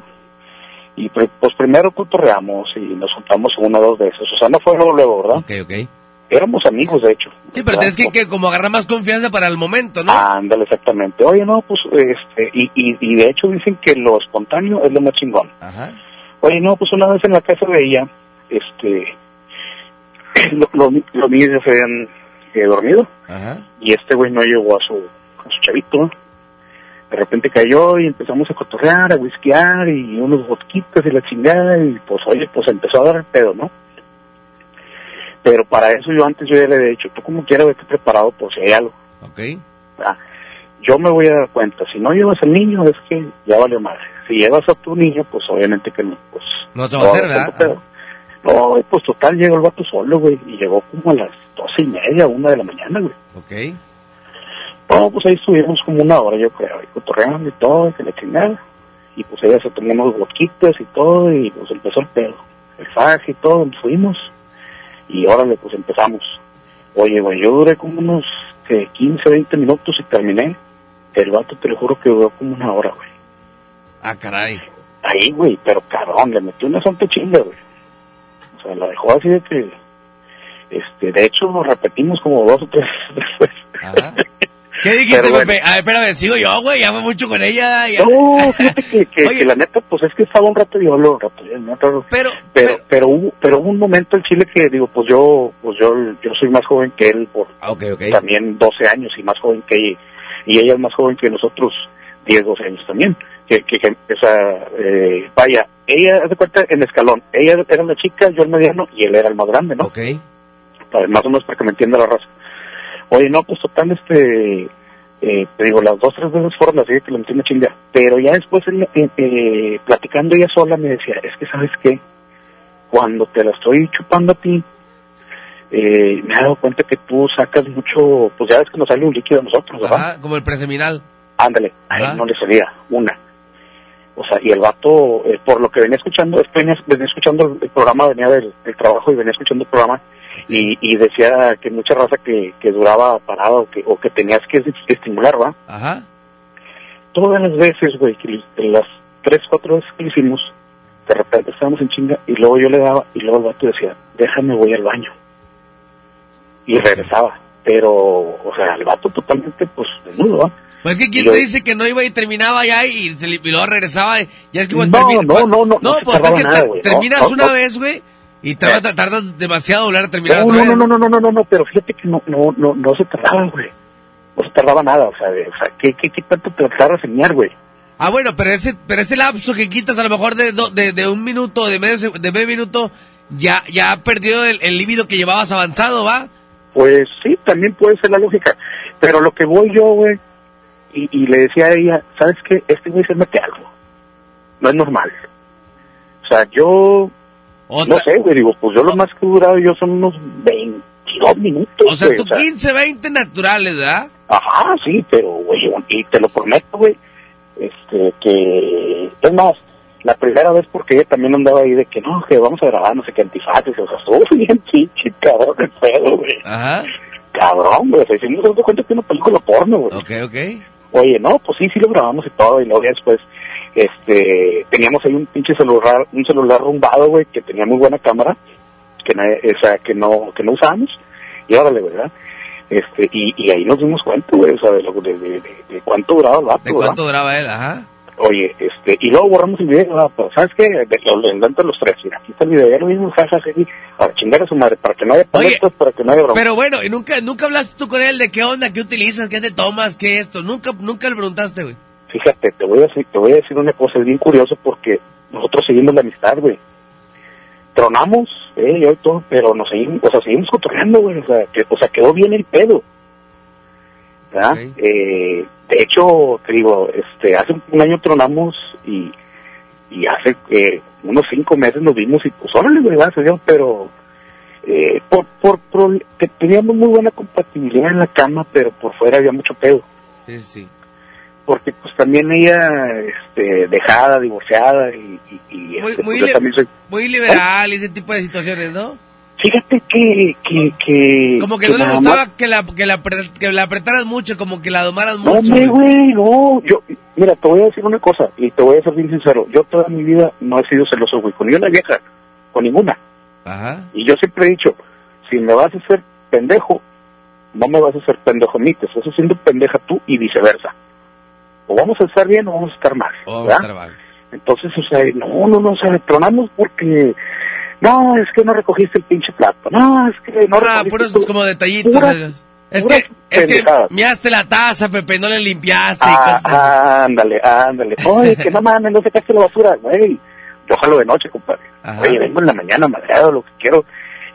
Y pues primero cotorreamos y nos juntamos una o dos veces. O sea, no fue luego, luego, ¿verdad? Ok, ok. Éramos amigos, de hecho. Sí, pero tienes que, que como agarrar más confianza para el momento, ¿no? Ándale, exactamente. Oye, no, pues, este, y, y, y de hecho dicen que lo espontáneo es lo más chingón. Ajá. Oye, no, pues una vez en la casa de ella, este, lo- lo- los niños ya se habían eh, dormido Ajá. y este güey no llegó a su, a su chavito. De repente cayó y empezamos a cotorrear, a whiskear y unos vodquitas y la chingada y pues oye, pues empezó a dar el pedo, ¿no? Pero para eso yo antes yo ya le había dicho, tú como quieras vete preparado por si hay algo. Ok. Ah, yo me voy a dar cuenta, si no llevas al niño es que ya valió madre. Si llevas a tu niño, pues obviamente que no, pues... No se va a hacer, ¿verdad? No, pues total, llegó el vato solo, güey, y llegó como a las doce y media, una de la mañana, güey. Ok. No, pues ahí estuvimos como una hora, yo creo, y cotorreando y todo, y que la chingada. Y pues ella se tomó unos boquitas y todo, y pues empezó el pedo. El faje y todo, fuimos. Y órale, pues empezamos. Oye, güey, yo duré como unos que 15, 20 minutos y terminé. El vato, te lo juro que duró como una hora, güey. Ah, caray. Ahí, güey, pero cabrón, le metió una santa chinga, güey. O sea, la dejó así de que... Este, de hecho, lo repetimos como dos o tres después. ¿Qué dijiste, Pero bueno. Pepe? A ver, espérame, sigo yo, güey, ya fue mucho con ella. Ya. No, fíjate que, que, que la neta, pues es que estaba un rato yo lo rato, un rato. Pero, pero, pero hubo, pero hubo un momento en Chile que digo, pues yo, pues yo, yo soy más joven que él por Ah, ok, ok. también 12 años y más joven que ella, y ella es más joven que nosotros 10, 12 años también. Que, que, que esa, eh, vaya, ella, haz de cuenta, en escalón, ella era la chica, yo el mediano y él era el más grande, ¿no? Ok. Más o menos para que me entienda la raza. Oye, no, pues total, este, eh, te digo, las dos, tres veces fueron así que lo metí una chinga. Pero ya después, eh, eh, platicando ella sola, me decía, es que, ¿sabes qué? Cuando te la estoy chupando a ti, eh, me he dado cuenta que tú sacas mucho, pues ya ves que nos sale un líquido a nosotros, ¿verdad? Ajá, como el preseminal. Ándale, a él no le salía una. O sea, y el vato, eh, por lo que venía escuchando, es que venía, venía escuchando el, el programa, venía del, del trabajo y venía escuchando el programa y, y decía que mucha raza que, que duraba parada o que, o que tenías que estimular, ¿va? Ajá. Todas las veces, güey, que las tres, cuatro veces que lo hicimos, de repente estábamos en chinga y luego yo le daba y luego el vato decía, déjame, voy al baño. Y regresaba. Pero, o sea, el vato totalmente, pues, desnudo, ¿va? Pues es que quién te dice que no iba y terminaba ya y, y luego regresaba. y- Ya es que cuando No, termina- no, no, no, no se pues es que nada, te- no, terminas no, una no. vez, güey, y tardas, tardas demasiado volver a terminar No, no, no, no, no, no, no, no, pero fíjate que no, no, no, no se tardaba, güey. No se tardaba nada, o sea, de- o sea, ¿qué, qué, qué tanto te tardas en güey? Ah, bueno, pero ese, pero ese lapso que quitas a lo mejor de, de, de un minuto, de medio, de medio minuto, ya, ya ha perdido el, el líbido que llevabas avanzado, ¿va? Pues sí, también puede ser la lógica. Pero lo que voy yo, güey, y, y le decía a ella, ¿sabes qué? Este güey se mete algo. No es normal. O sea, yo, no sé, güey, digo, pues yo lo más que he durado yo son unos 22 minutos. O sea, güey, tú 15, 20 naturales, ¿verdad? Ajá, sí, pero, güey, y te lo prometo, güey, este, que, es más, la primera vez porque ella también andaba ahí de que no, que vamos a grabar, no sé qué, antifaces, o sea, estuvo bien chichi, cabrón, el pedo, güey. Ajá. Cabrón, güey, o sea, si nos damos cuenta que una película porno, güey. Ok, ok. Oye, no, pues sí, sí lo grabamos y todo, y luego ya después, este, teníamos ahí un pinche celular, un celular rumbado, güey, que tenía muy buena cámara, que, na- o sea, que no, que no usábamos, y órale, ¿verdad? Este, y, y ahí nos dimos cuenta, güey, o sea, de, lo- de, de, de- cuánto duraba el vato, ¿De ¿verdad? cuánto duraba él? Ajá. Oye, este, y luego borramos el video, ¿verdad? pero ¿sabes qué? Lo, inventan los tres, mira, aquí está el video, ya lo mismo, jajaja, sí, para chingar a su madre, para que no haya paletas, para que no haya broma. Pero bueno, y nunca, nunca hablaste tú con él de qué onda, qué utilizas, qué te tomas, qué esto. Nunca, nunca le preguntaste, güey. Fíjate, te voy a decir, te voy a decir una cosa, es bien curioso porque nosotros seguimos la amistad, güey. Tronamos, eh, yo y todo, pero nos seguimos, o sea, seguimos cotorreando, güey, o sea, que, o sea, quedó bien el pedo. ¿verdad? Eh, de hecho, te digo, este, hace un año tronamos y, y hace eh, unos cinco meses nos vimos y pues órale, Dios, pero eh, por, por, por- que teníamos muy buena compatibilidad en la cama, pero por fuera había mucho pedo Sí, sí. Porque pues también ella este dejada divorciada y, y, y, Muy, este, muy, pues, li- también soy muy liberal y ese tipo de situaciones, ¿no? fíjate que que que Como que no le gustaba más- que la, que, la, que la apretaras mucho, como que la domaras no mucho. hombre güey. no yo mira te voy a decir una cosa y te voy a ser bien sincero yo toda mi vida no he sido celoso güey con ni una vieja con ninguna Ajá. y yo siempre he dicho si me vas a hacer pendejo no me vas a hacer pendejo a mí te estás haciendo pendeja tú y viceversa o vamos a estar bien o vamos a estar mal O vamos a ¿verdad? estar mal. Entonces, o sea, no, no, no, o sea, tronamos porque, no, es que no recogiste el pinche plato, no, es que no Ah, puros tu- como detallitos. puras- es que, es que miaste la taza, Pepe, no le limpiaste y Ah, cosas así. ah, ándale, ándale. Oye, que no mames, no sacaste la basura, güey. Yo jalo de noche, compadre. Ajá. Oye, vengo en la mañana madreado, lo que quiero.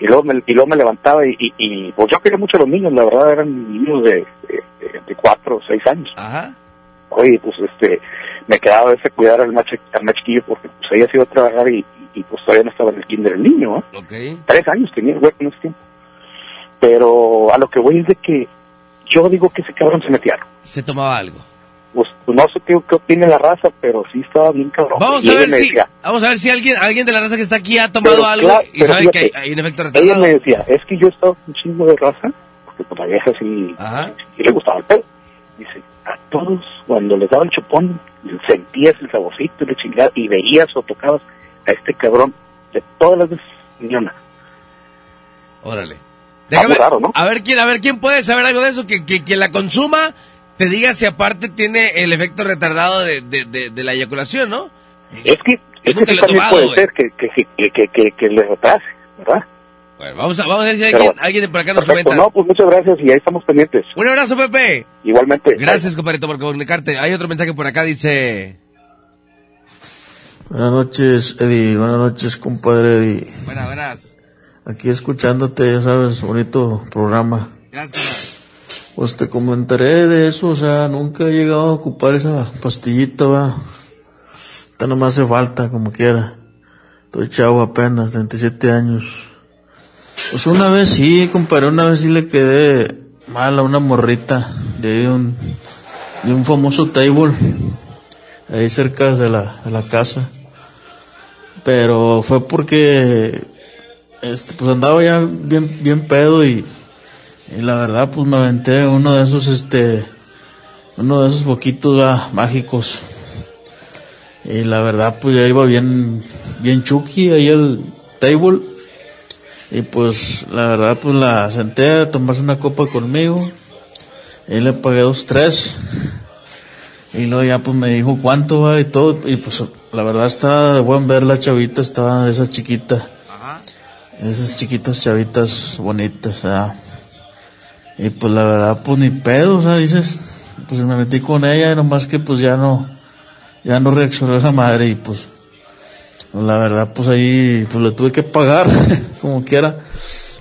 Y luego me, y luego me levantaba y, y, y, pues yo quería mucho a los niños, la verdad, eran niños de, de, de, de cuatro o seis años. Ajá. Oye, pues este, me quedaba a veces cuidar al más, chi- al más chiquillo porque pues ella se iba a trabajar y, y, pues todavía no estaba en el kinder el niño, ¿no? Ok. Tres años tenía el güey en ese tiempo. Pero a lo que voy es de que yo digo que ese cabrón se metía. Se tomaba algo. Pues, pues, no sé qué, qué opina la raza, pero sí estaba bien cabrón. Vamos Y a ella ver si, decía, vamos a ver si alguien, alguien de la raza que está aquí ha tomado Pero, algo claro, y sabe que hay, un efecto ella retardado. me decía, es que yo estaba con un chingo de raza, porque pues la vieja sí, sí le gustaba el pedo. Dice, a todos cuando les daba el chupón, sentías el saborcito y la chingada, y veías o tocabas a este cabrón de todas las veces, ni una. Órale. Raro, ¿no? A ver quién, a ver quién puede saber algo de eso, que, que quien la consuma te diga si aparte tiene el efecto retardado de, de, de, de la eyaculación, ¿no? Es que, es que sí también tomado, puede ser que, que, que, que, que, que le retrase, ¿verdad? Bueno, vamos a, vamos a ver si alguien, bueno. alguien de por acá nos Perfecto, comenta. no, pues muchas gracias y ahí estamos pendientes. Un abrazo, Pepe. Igualmente. Gracias, compadrito, por comunicarte. Hay otro mensaje por acá, dice... Buenas noches, Eddie. Buenas noches, compadre Eddie. Buenas, buenas. Aquí escuchándote, ya sabes, bonito programa. Gracias. Pues te comentaré de eso, o sea, nunca he llegado a ocupar esa pastillita, va. Esta no me hace falta, como quiera. Estoy chavo apenas, 37 años. Pues una vez sí, compadre, una vez sí le quedé mal a una morrita de un, de un famoso table, ahí cerca de la, de la casa. Pero fue porque, este, pues andaba ya bien, bien pedo y, y la verdad pues me aventé uno de esos, este, uno de esos poquitos ah, mágicos. Y la verdad pues ya iba bien, bien chucky ahí el table. Y pues la verdad pues la senté a tomarse una copa conmigo. Y le pagué dos, tres. Y luego ya pues me dijo cuánto va y todo. Y pues la verdad estaba de buen ver la chavita, estaba de esas chiquitas. Esas chiquitas chavitas bonitas, ¿verdad? Y pues la verdad pues ni pedo, o sea, dices, pues me metí con ella, nomás que pues ya no, ya no reaccionó esa madre y pues, la verdad pues ahí pues le tuve que pagar, como quiera.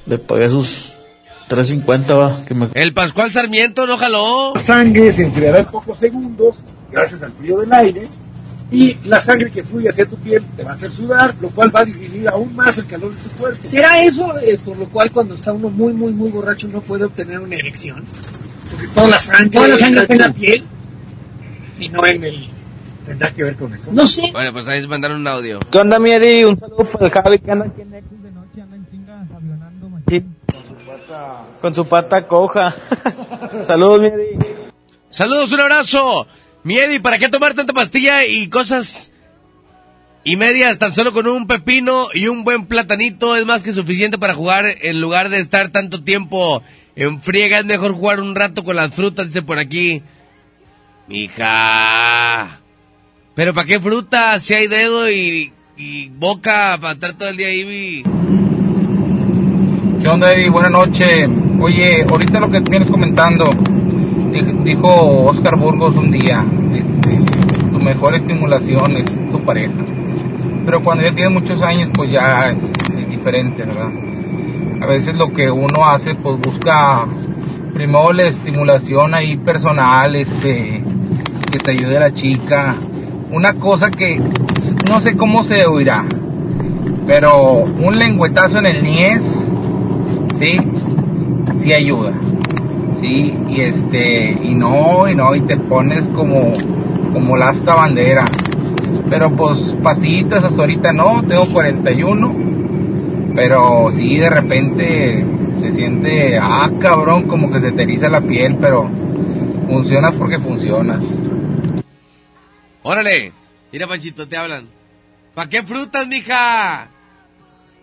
Le pagué sus 350 va, que me El Pascual Sarmiento no jaló. La sangre se enfriará en pocos segundos gracias al frío del aire y la sangre que fluye hacia tu piel te va a hacer sudar, lo cual va a disminuir aún más el calor de tu cuerpo. ¿Será eso eh, por lo cual cuando está uno muy, muy, muy borracho no puede obtener una erección? Porque toda la sangre, Toda la sangre está en la piel y no en el... ¿Tendrá que ver con eso? No sé. Bueno, pues ahí se mandaron un audio. ¿Qué onda, mi Eddie? Un saludo para el Javi que anda aquí en Nexus de noche, anda en chinga, avionando machín. Con su pata coja. Saludos, mi Eddie. Saludos, un abrazo. Mi Eddie, ¿para qué tomar tanta pastilla y cosas y medias tan solo con un pepino y un buen platanito es más que suficiente para jugar en lugar de estar tanto tiempo en friega? Es mejor jugar un rato con las frutas, dice por aquí. Mija. Pero ¿para qué fruta? Si hay dedo y, y boca para estar todo el día ahí. ¿Qué onda? Buenas noches. Oye, ahorita lo que vienes comentando, dij- dijo Oscar Burgos un día, este, tu mejor estimulación es tu pareja. Pero cuando ya tienes muchos años, pues ya es diferente, ¿verdad? A veces lo que uno hace, pues busca primero la estimulación ahí personal, este, que te ayude la chica. Una cosa que no sé cómo se oirá, pero un lengüetazo en el niés, sí, sí ayuda, sí, y este, y no, y no, y te pones como, como la asta bandera. Pero pues pastillitas hasta ahorita no, tengo 41, pero sí de repente se siente, ah cabrón, como que se te la piel, pero funcionas porque funcionas. Órale. Mira, Panchito, te hablan. ¿Para qué frutas, mija?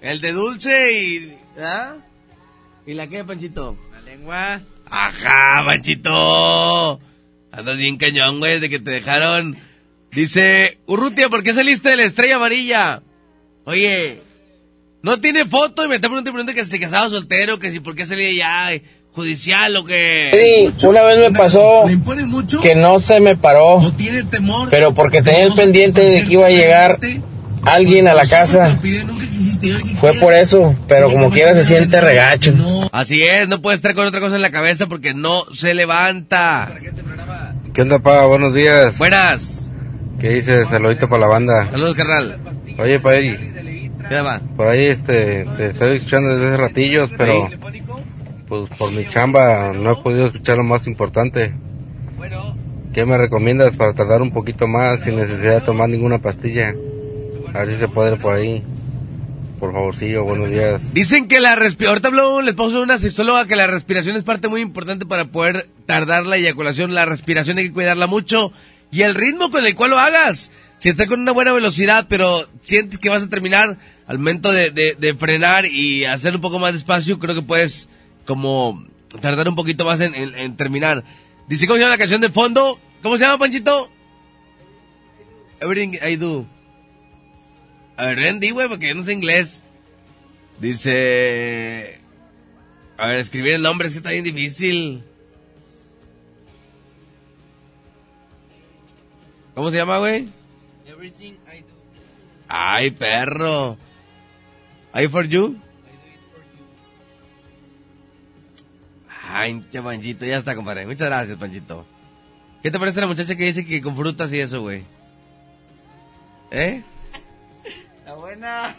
El de dulce y... ¿Ah? ¿Y la qué, Panchito? La lengua. Ajá, Panchito. Andas bien cañón, güey, de que te dejaron... Dice, Urrutia, ¿por qué saliste de la estrella amarilla? Oye, no tiene foto y me está preguntando que si se casaba soltero, que si por qué salía ya eh, judicial o que... Sí, una vez me pasó que no se me paró, pero porque tenía el pendiente de que iba a llegar alguien a la casa. Fue por eso, pero como quiera se siente regacho. Así es, no puede estar con otra cosa en la cabeza porque no se levanta. ¿Qué onda, pa? Buenos días. Buenas. ¿Qué dices? Saludito para la banda. Saludos, carnal. Oye, pa, Eddie, ¿Qué va? por ahí este, te estoy escuchando desde hace ratillos, pero pues por mi chamba no he podido escuchar lo más importante. ¿Qué me recomiendas para tardar un poquito más sin necesidad de tomar ninguna pastilla? A ver si se puede ir por ahí. Por favorcillo, buenos días. Dicen que la respiración, ahorita habló un esposo de una sexóloga que la respiración es parte muy importante para poder tardar la eyaculación. La respiración hay que cuidarla mucho y el ritmo con el cual lo hagas. Si estás con una buena velocidad, pero sientes que vas a terminar al momento de, de- de frenar y hacer un poco más despacio, creo que puedes como tardar un poquito más en, en- en terminar. Dice, ¿cómo se llama la canción de fondo? ¿Cómo se llama, Panchito? Everything I Do. A ver, Randy, güey, porque yo no sé inglés. Dice... A ver, escribir el nombre es que está bien difícil. ¿Cómo se llama, güey? Everything I do. Ay, perro. ¿I for you? Ay, Panchito, ya está, compadre. Muchas gracias, Panchito. ¿Qué te parece la muchacha que dice que con frutas y eso, güey? ¿Eh? Está buena.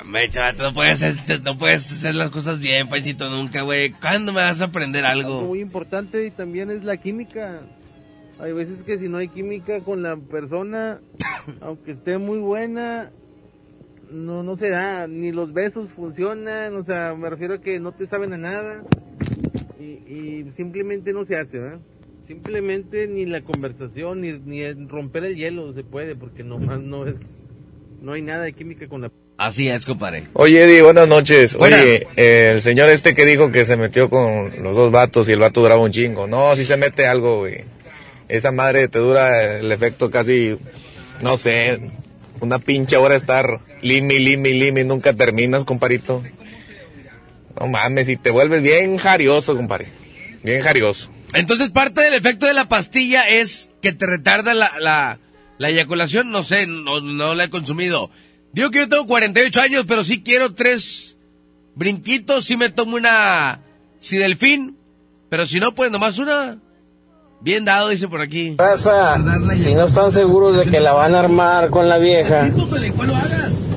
Hombre, chaval, no puedes, hacer, no puedes hacer las cosas bien, Panchito, nunca, güey. ¿Cuándo me vas a aprender Algo algo? muy importante y también es la química. Hay veces que si no hay química con la persona, aunque esté muy buena, no, no se da, ni los besos funcionan, o sea, me refiero a que no te saben a nada y, y simplemente no se hace, ¿verdad? Simplemente ni la conversación, ni, ni el romper el hielo se puede, porque nomás no es, no hay nada de química con la Así es, compadre. Oye, Eddie, buenas noches. Buenas. Oye, eh, el señor este que dijo que se metió con los dos vatos y el vato duraba un chingo. No, si se mete algo, güey. Esa madre te dura el efecto casi, no sé, una pinche hora estar limi, limi, limi, nunca terminas, comparito. No mames, y te vuelves bien jarioso, compadre. Bien jarioso. Entonces, parte del efecto de la pastilla es que te retarda la, la, la eyaculación. No sé, no, no la he consumido. Digo que yo tengo 48 años, pero sí quiero tres brinquitos. Sí me tomo una Sidelfín, pero si no, pues nomás una. Bien dado, dice por aquí. Raza, si no están seguros de que la van a armar con la vieja,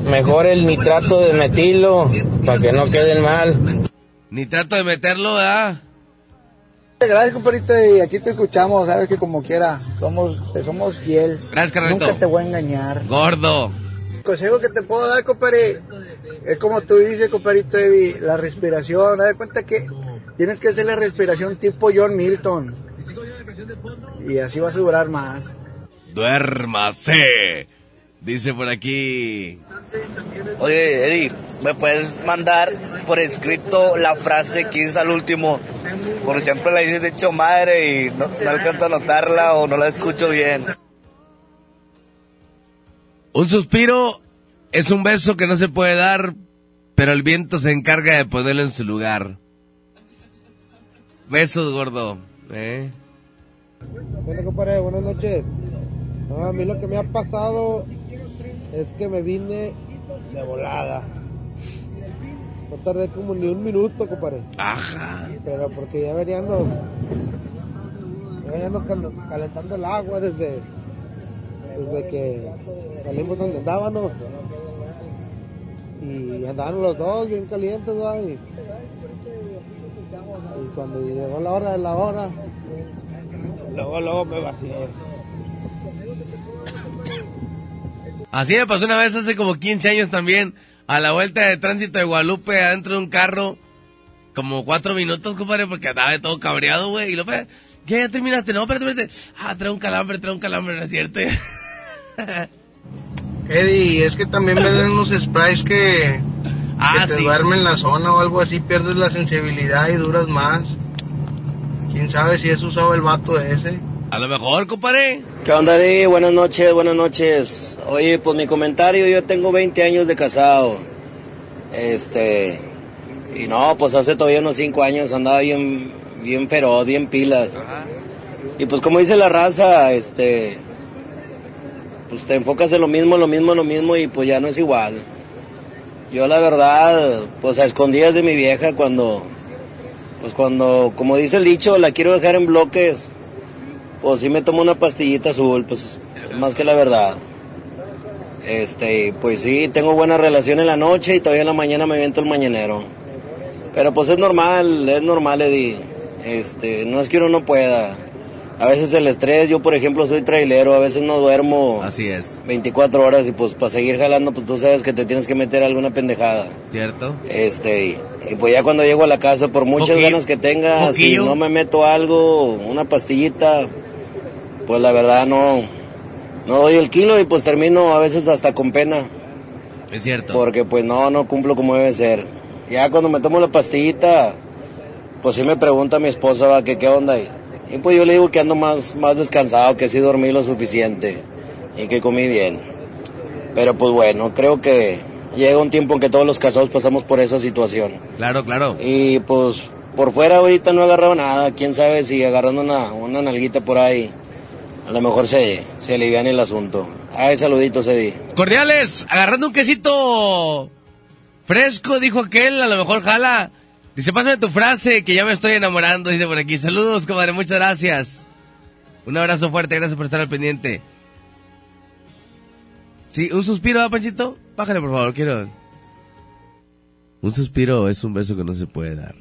mejor el nitrato de metilo para que no queden mal. Ni trato de meterlo, ¿verdad? Gracias, compadrito, y aquí te escuchamos, sabes que como quiera, somos, te somos fiel. Gracias, carnalito. Nunca te voy a engañar. Gordo. El consejo que te puedo dar, compadre, es como tú dices, compadrito Eddie, la respiración, de cuenta que tienes que hacer la respiración tipo John Milton. Y así vas a durar más. Duérmase. Dice por aquí. Oye, Eddie, ¿me puedes mandar por escrito la frase que dices al último? Porque siempre la dices de hecho madre y no, no alcanzo a notarla o no la escucho bien. Un suspiro es un beso que no se puede dar, pero el viento se encarga de ponerlo en su lugar. Besos, gordo. ¿eh? Bueno, compadre, buenas noches. No, a mí lo que me ha pasado es que me vine de volada. No tardé como ni un minuto, compadre. Ajá. Pero porque ya veníamos, ya veníamos cal- calentando el agua desde, desde que salimos donde andábamos. Y andaban los dos bien calientes. Y, y cuando llegó la hora de la hora, luego, luego me vacié. Así me pasó una vez hace como 15 años también, a la vuelta de tránsito de Guadalupe, adentro de un carro, como cuatro minutos, compadre, porque andaba de todo cabreado, güey, y lo ¿qué? ¿Ya terminaste? No, espérate, espérate. Ah, trae un calambre, trae un calambre, ¿no es cierto? Eddie, es que también venden unos sprays que, Ah, que te sí. duermen la zona o algo así, pierdes la sensibilidad y duras más. ¿Quién sabe si es usado el vato ese? A lo mejor, compadre. ¿Qué onda, Eddie? Buenas noches, buenas noches. Oye, pues mi comentario, yo tengo 20 años de casado. Este, y no, pues hace todavía unos 5 años andaba bien, bien feroz, bien pilas. Y pues como dice la raza, este, pues te enfocas en lo mismo, lo mismo, lo mismo y pues ya no es igual. Yo la verdad, pues a escondidas de mi vieja cuando, pues cuando, como dice el dicho, la quiero dejar en bloques, pues sí me tomo una pastillita azul, pues más que la verdad. Este, pues sí, tengo buena relación en la noche y todavía en la mañana me viento el mañanero. Pero pues es normal, es normal, Eddie. Este, no es que uno no pueda. A veces el estrés, yo por ejemplo soy trailero, a veces no duermo Así es, 24 horas y pues para seguir jalando, pues tú sabes que te tienes que meter alguna pendejada. ¿cierto? Este, y, y pues ya cuando llego a la casa, por muchas ganas que tenga, si no me meto algo, una pastillita, pues la verdad no, no doy el kilo y pues termino a veces hasta con pena. Es cierto. Porque pues no, no cumplo como debe ser. Ya cuando me tomo la pastillita, pues sí me pregunta mi esposa, va, que qué onda. Y, y pues yo le digo que ando más, más descansado, que sí dormí lo suficiente y que comí bien. Pero pues bueno, creo que llega un tiempo en que todos los casados pasamos por esa situación. Claro, claro. Y pues por fuera ahorita no he agarrado nada, quién sabe si agarrando una, una nalguita por ahí, a lo mejor se, se alivian el asunto. Ay, saluditos, Eddie. Cordiales, agarrando un quesito fresco, dijo aquel, a lo mejor jala. Dice, pásame tu frase, que ya me estoy enamorando, dice por aquí. Saludos, comadre, muchas gracias. Un abrazo fuerte, gracias por estar al pendiente. Sí, un suspiro, ¿ah, Panchito? Bájale, por favor, quiero... Un suspiro es un beso que no se puede dar,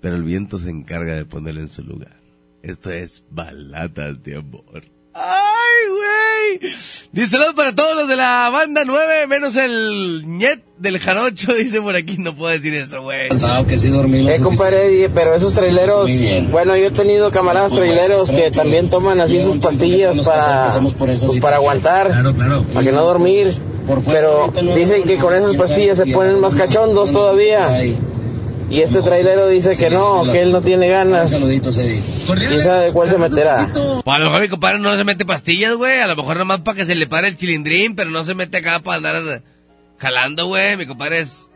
pero el viento se encarga de ponerlo en su lugar. Esto es baladas de amor. ¡Ay, güey! Dice saludos para todos los de la banda 9, menos el ñet del jarocho, dice por aquí. No puedo decir eso, güey. Eh, compadre pero esos traileros, bueno, yo he tenido camaradas traileros que también toman así sus pastillas para, pues, para aguantar, para que no dormir, pero dicen que con esas pastillas se ponen más cachondos todavía. Y este trailero dice que no, que él no tiene ganas. ¿Quién sabe cuál se meterá? O a lo mejor mi compadre no se mete pastillas, güey. A lo mejor nomás para que se le pare el chilindrín, pero no se mete acá para andar jalando, güey. Mi compadre es...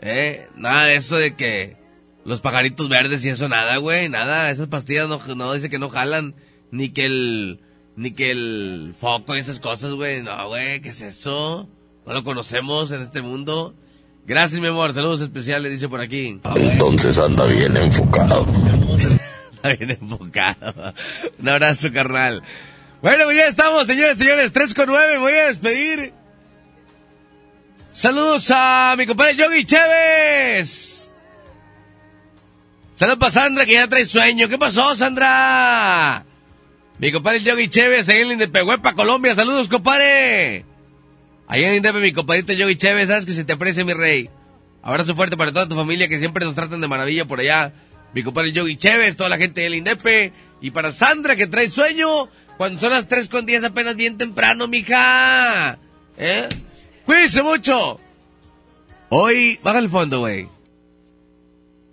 Eh, nada de eso de que los pajaritos verdes y eso, nada, güey. Nada, esas pastillas no, no dice que no jalan. Ni que el... Ni que el foco y esas cosas, güey. No, güey, ¿qué es eso? No lo conocemos en este mundo. Gracias, mi amor. Saludos especiales, dice por aquí. Entonces anda bien enfocado. Está bien enfocado. Un abrazo, carnal. Bueno, pues ya estamos, señores, señores. 3 con 9, me voy a despedir. Saludos a mi compadre Yogi Chévez. Saludos para Sandra, que ya trae sueño. ¿Qué pasó, Sandra? Mi compadre Yogi Chévez, ahí en Indepehuepa, Colombia. Saludos, compadre. Ahí en Indepe, mi compadrito Yogi Chévez, sabes que se te aprecia, mi rey. Abrazo fuerte para toda tu familia que siempre nos tratan de maravilla por allá. Mi compadre Yogi Chévez, toda la gente del Indepe. Y para Sandra que trae sueño, cuando son las 3 con 10 apenas bien temprano, mija. ¿Eh? Cuídense mucho. Hoy, baja el fondo, güey.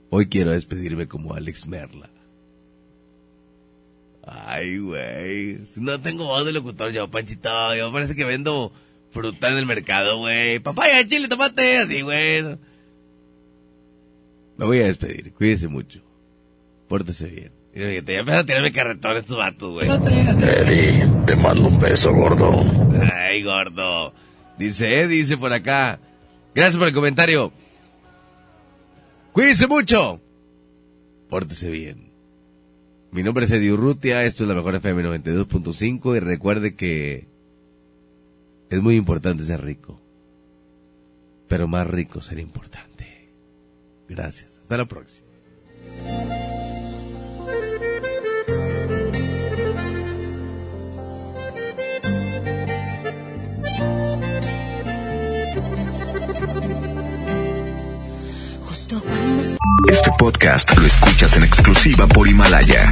Hoy quiero despedirme como Alex Merla. Ay, güey. No tengo voz de locutor yo, Panchito. Yo parece que vendo fruta en el mercado, güey. Papaya, chile, tomate, así, güey. Me voy a despedir. Cuídense mucho. Pórtese bien. Mira, fíjate, ya empiezan a tirarme carretón estos vatos, güey. Eddie, te mando un beso, gordo. Ay, gordo. Dice, eh, dice por acá. Gracias por el comentario. Cuídense mucho. Pórtese bien. Mi nombre es Eddie Urrutia, esto es la mejor FM 92.5 y recuerde que es muy importante ser rico. Pero más rico ser importante. Gracias. Hasta la próxima. Este podcast lo escuchas en exclusiva por Himalaya.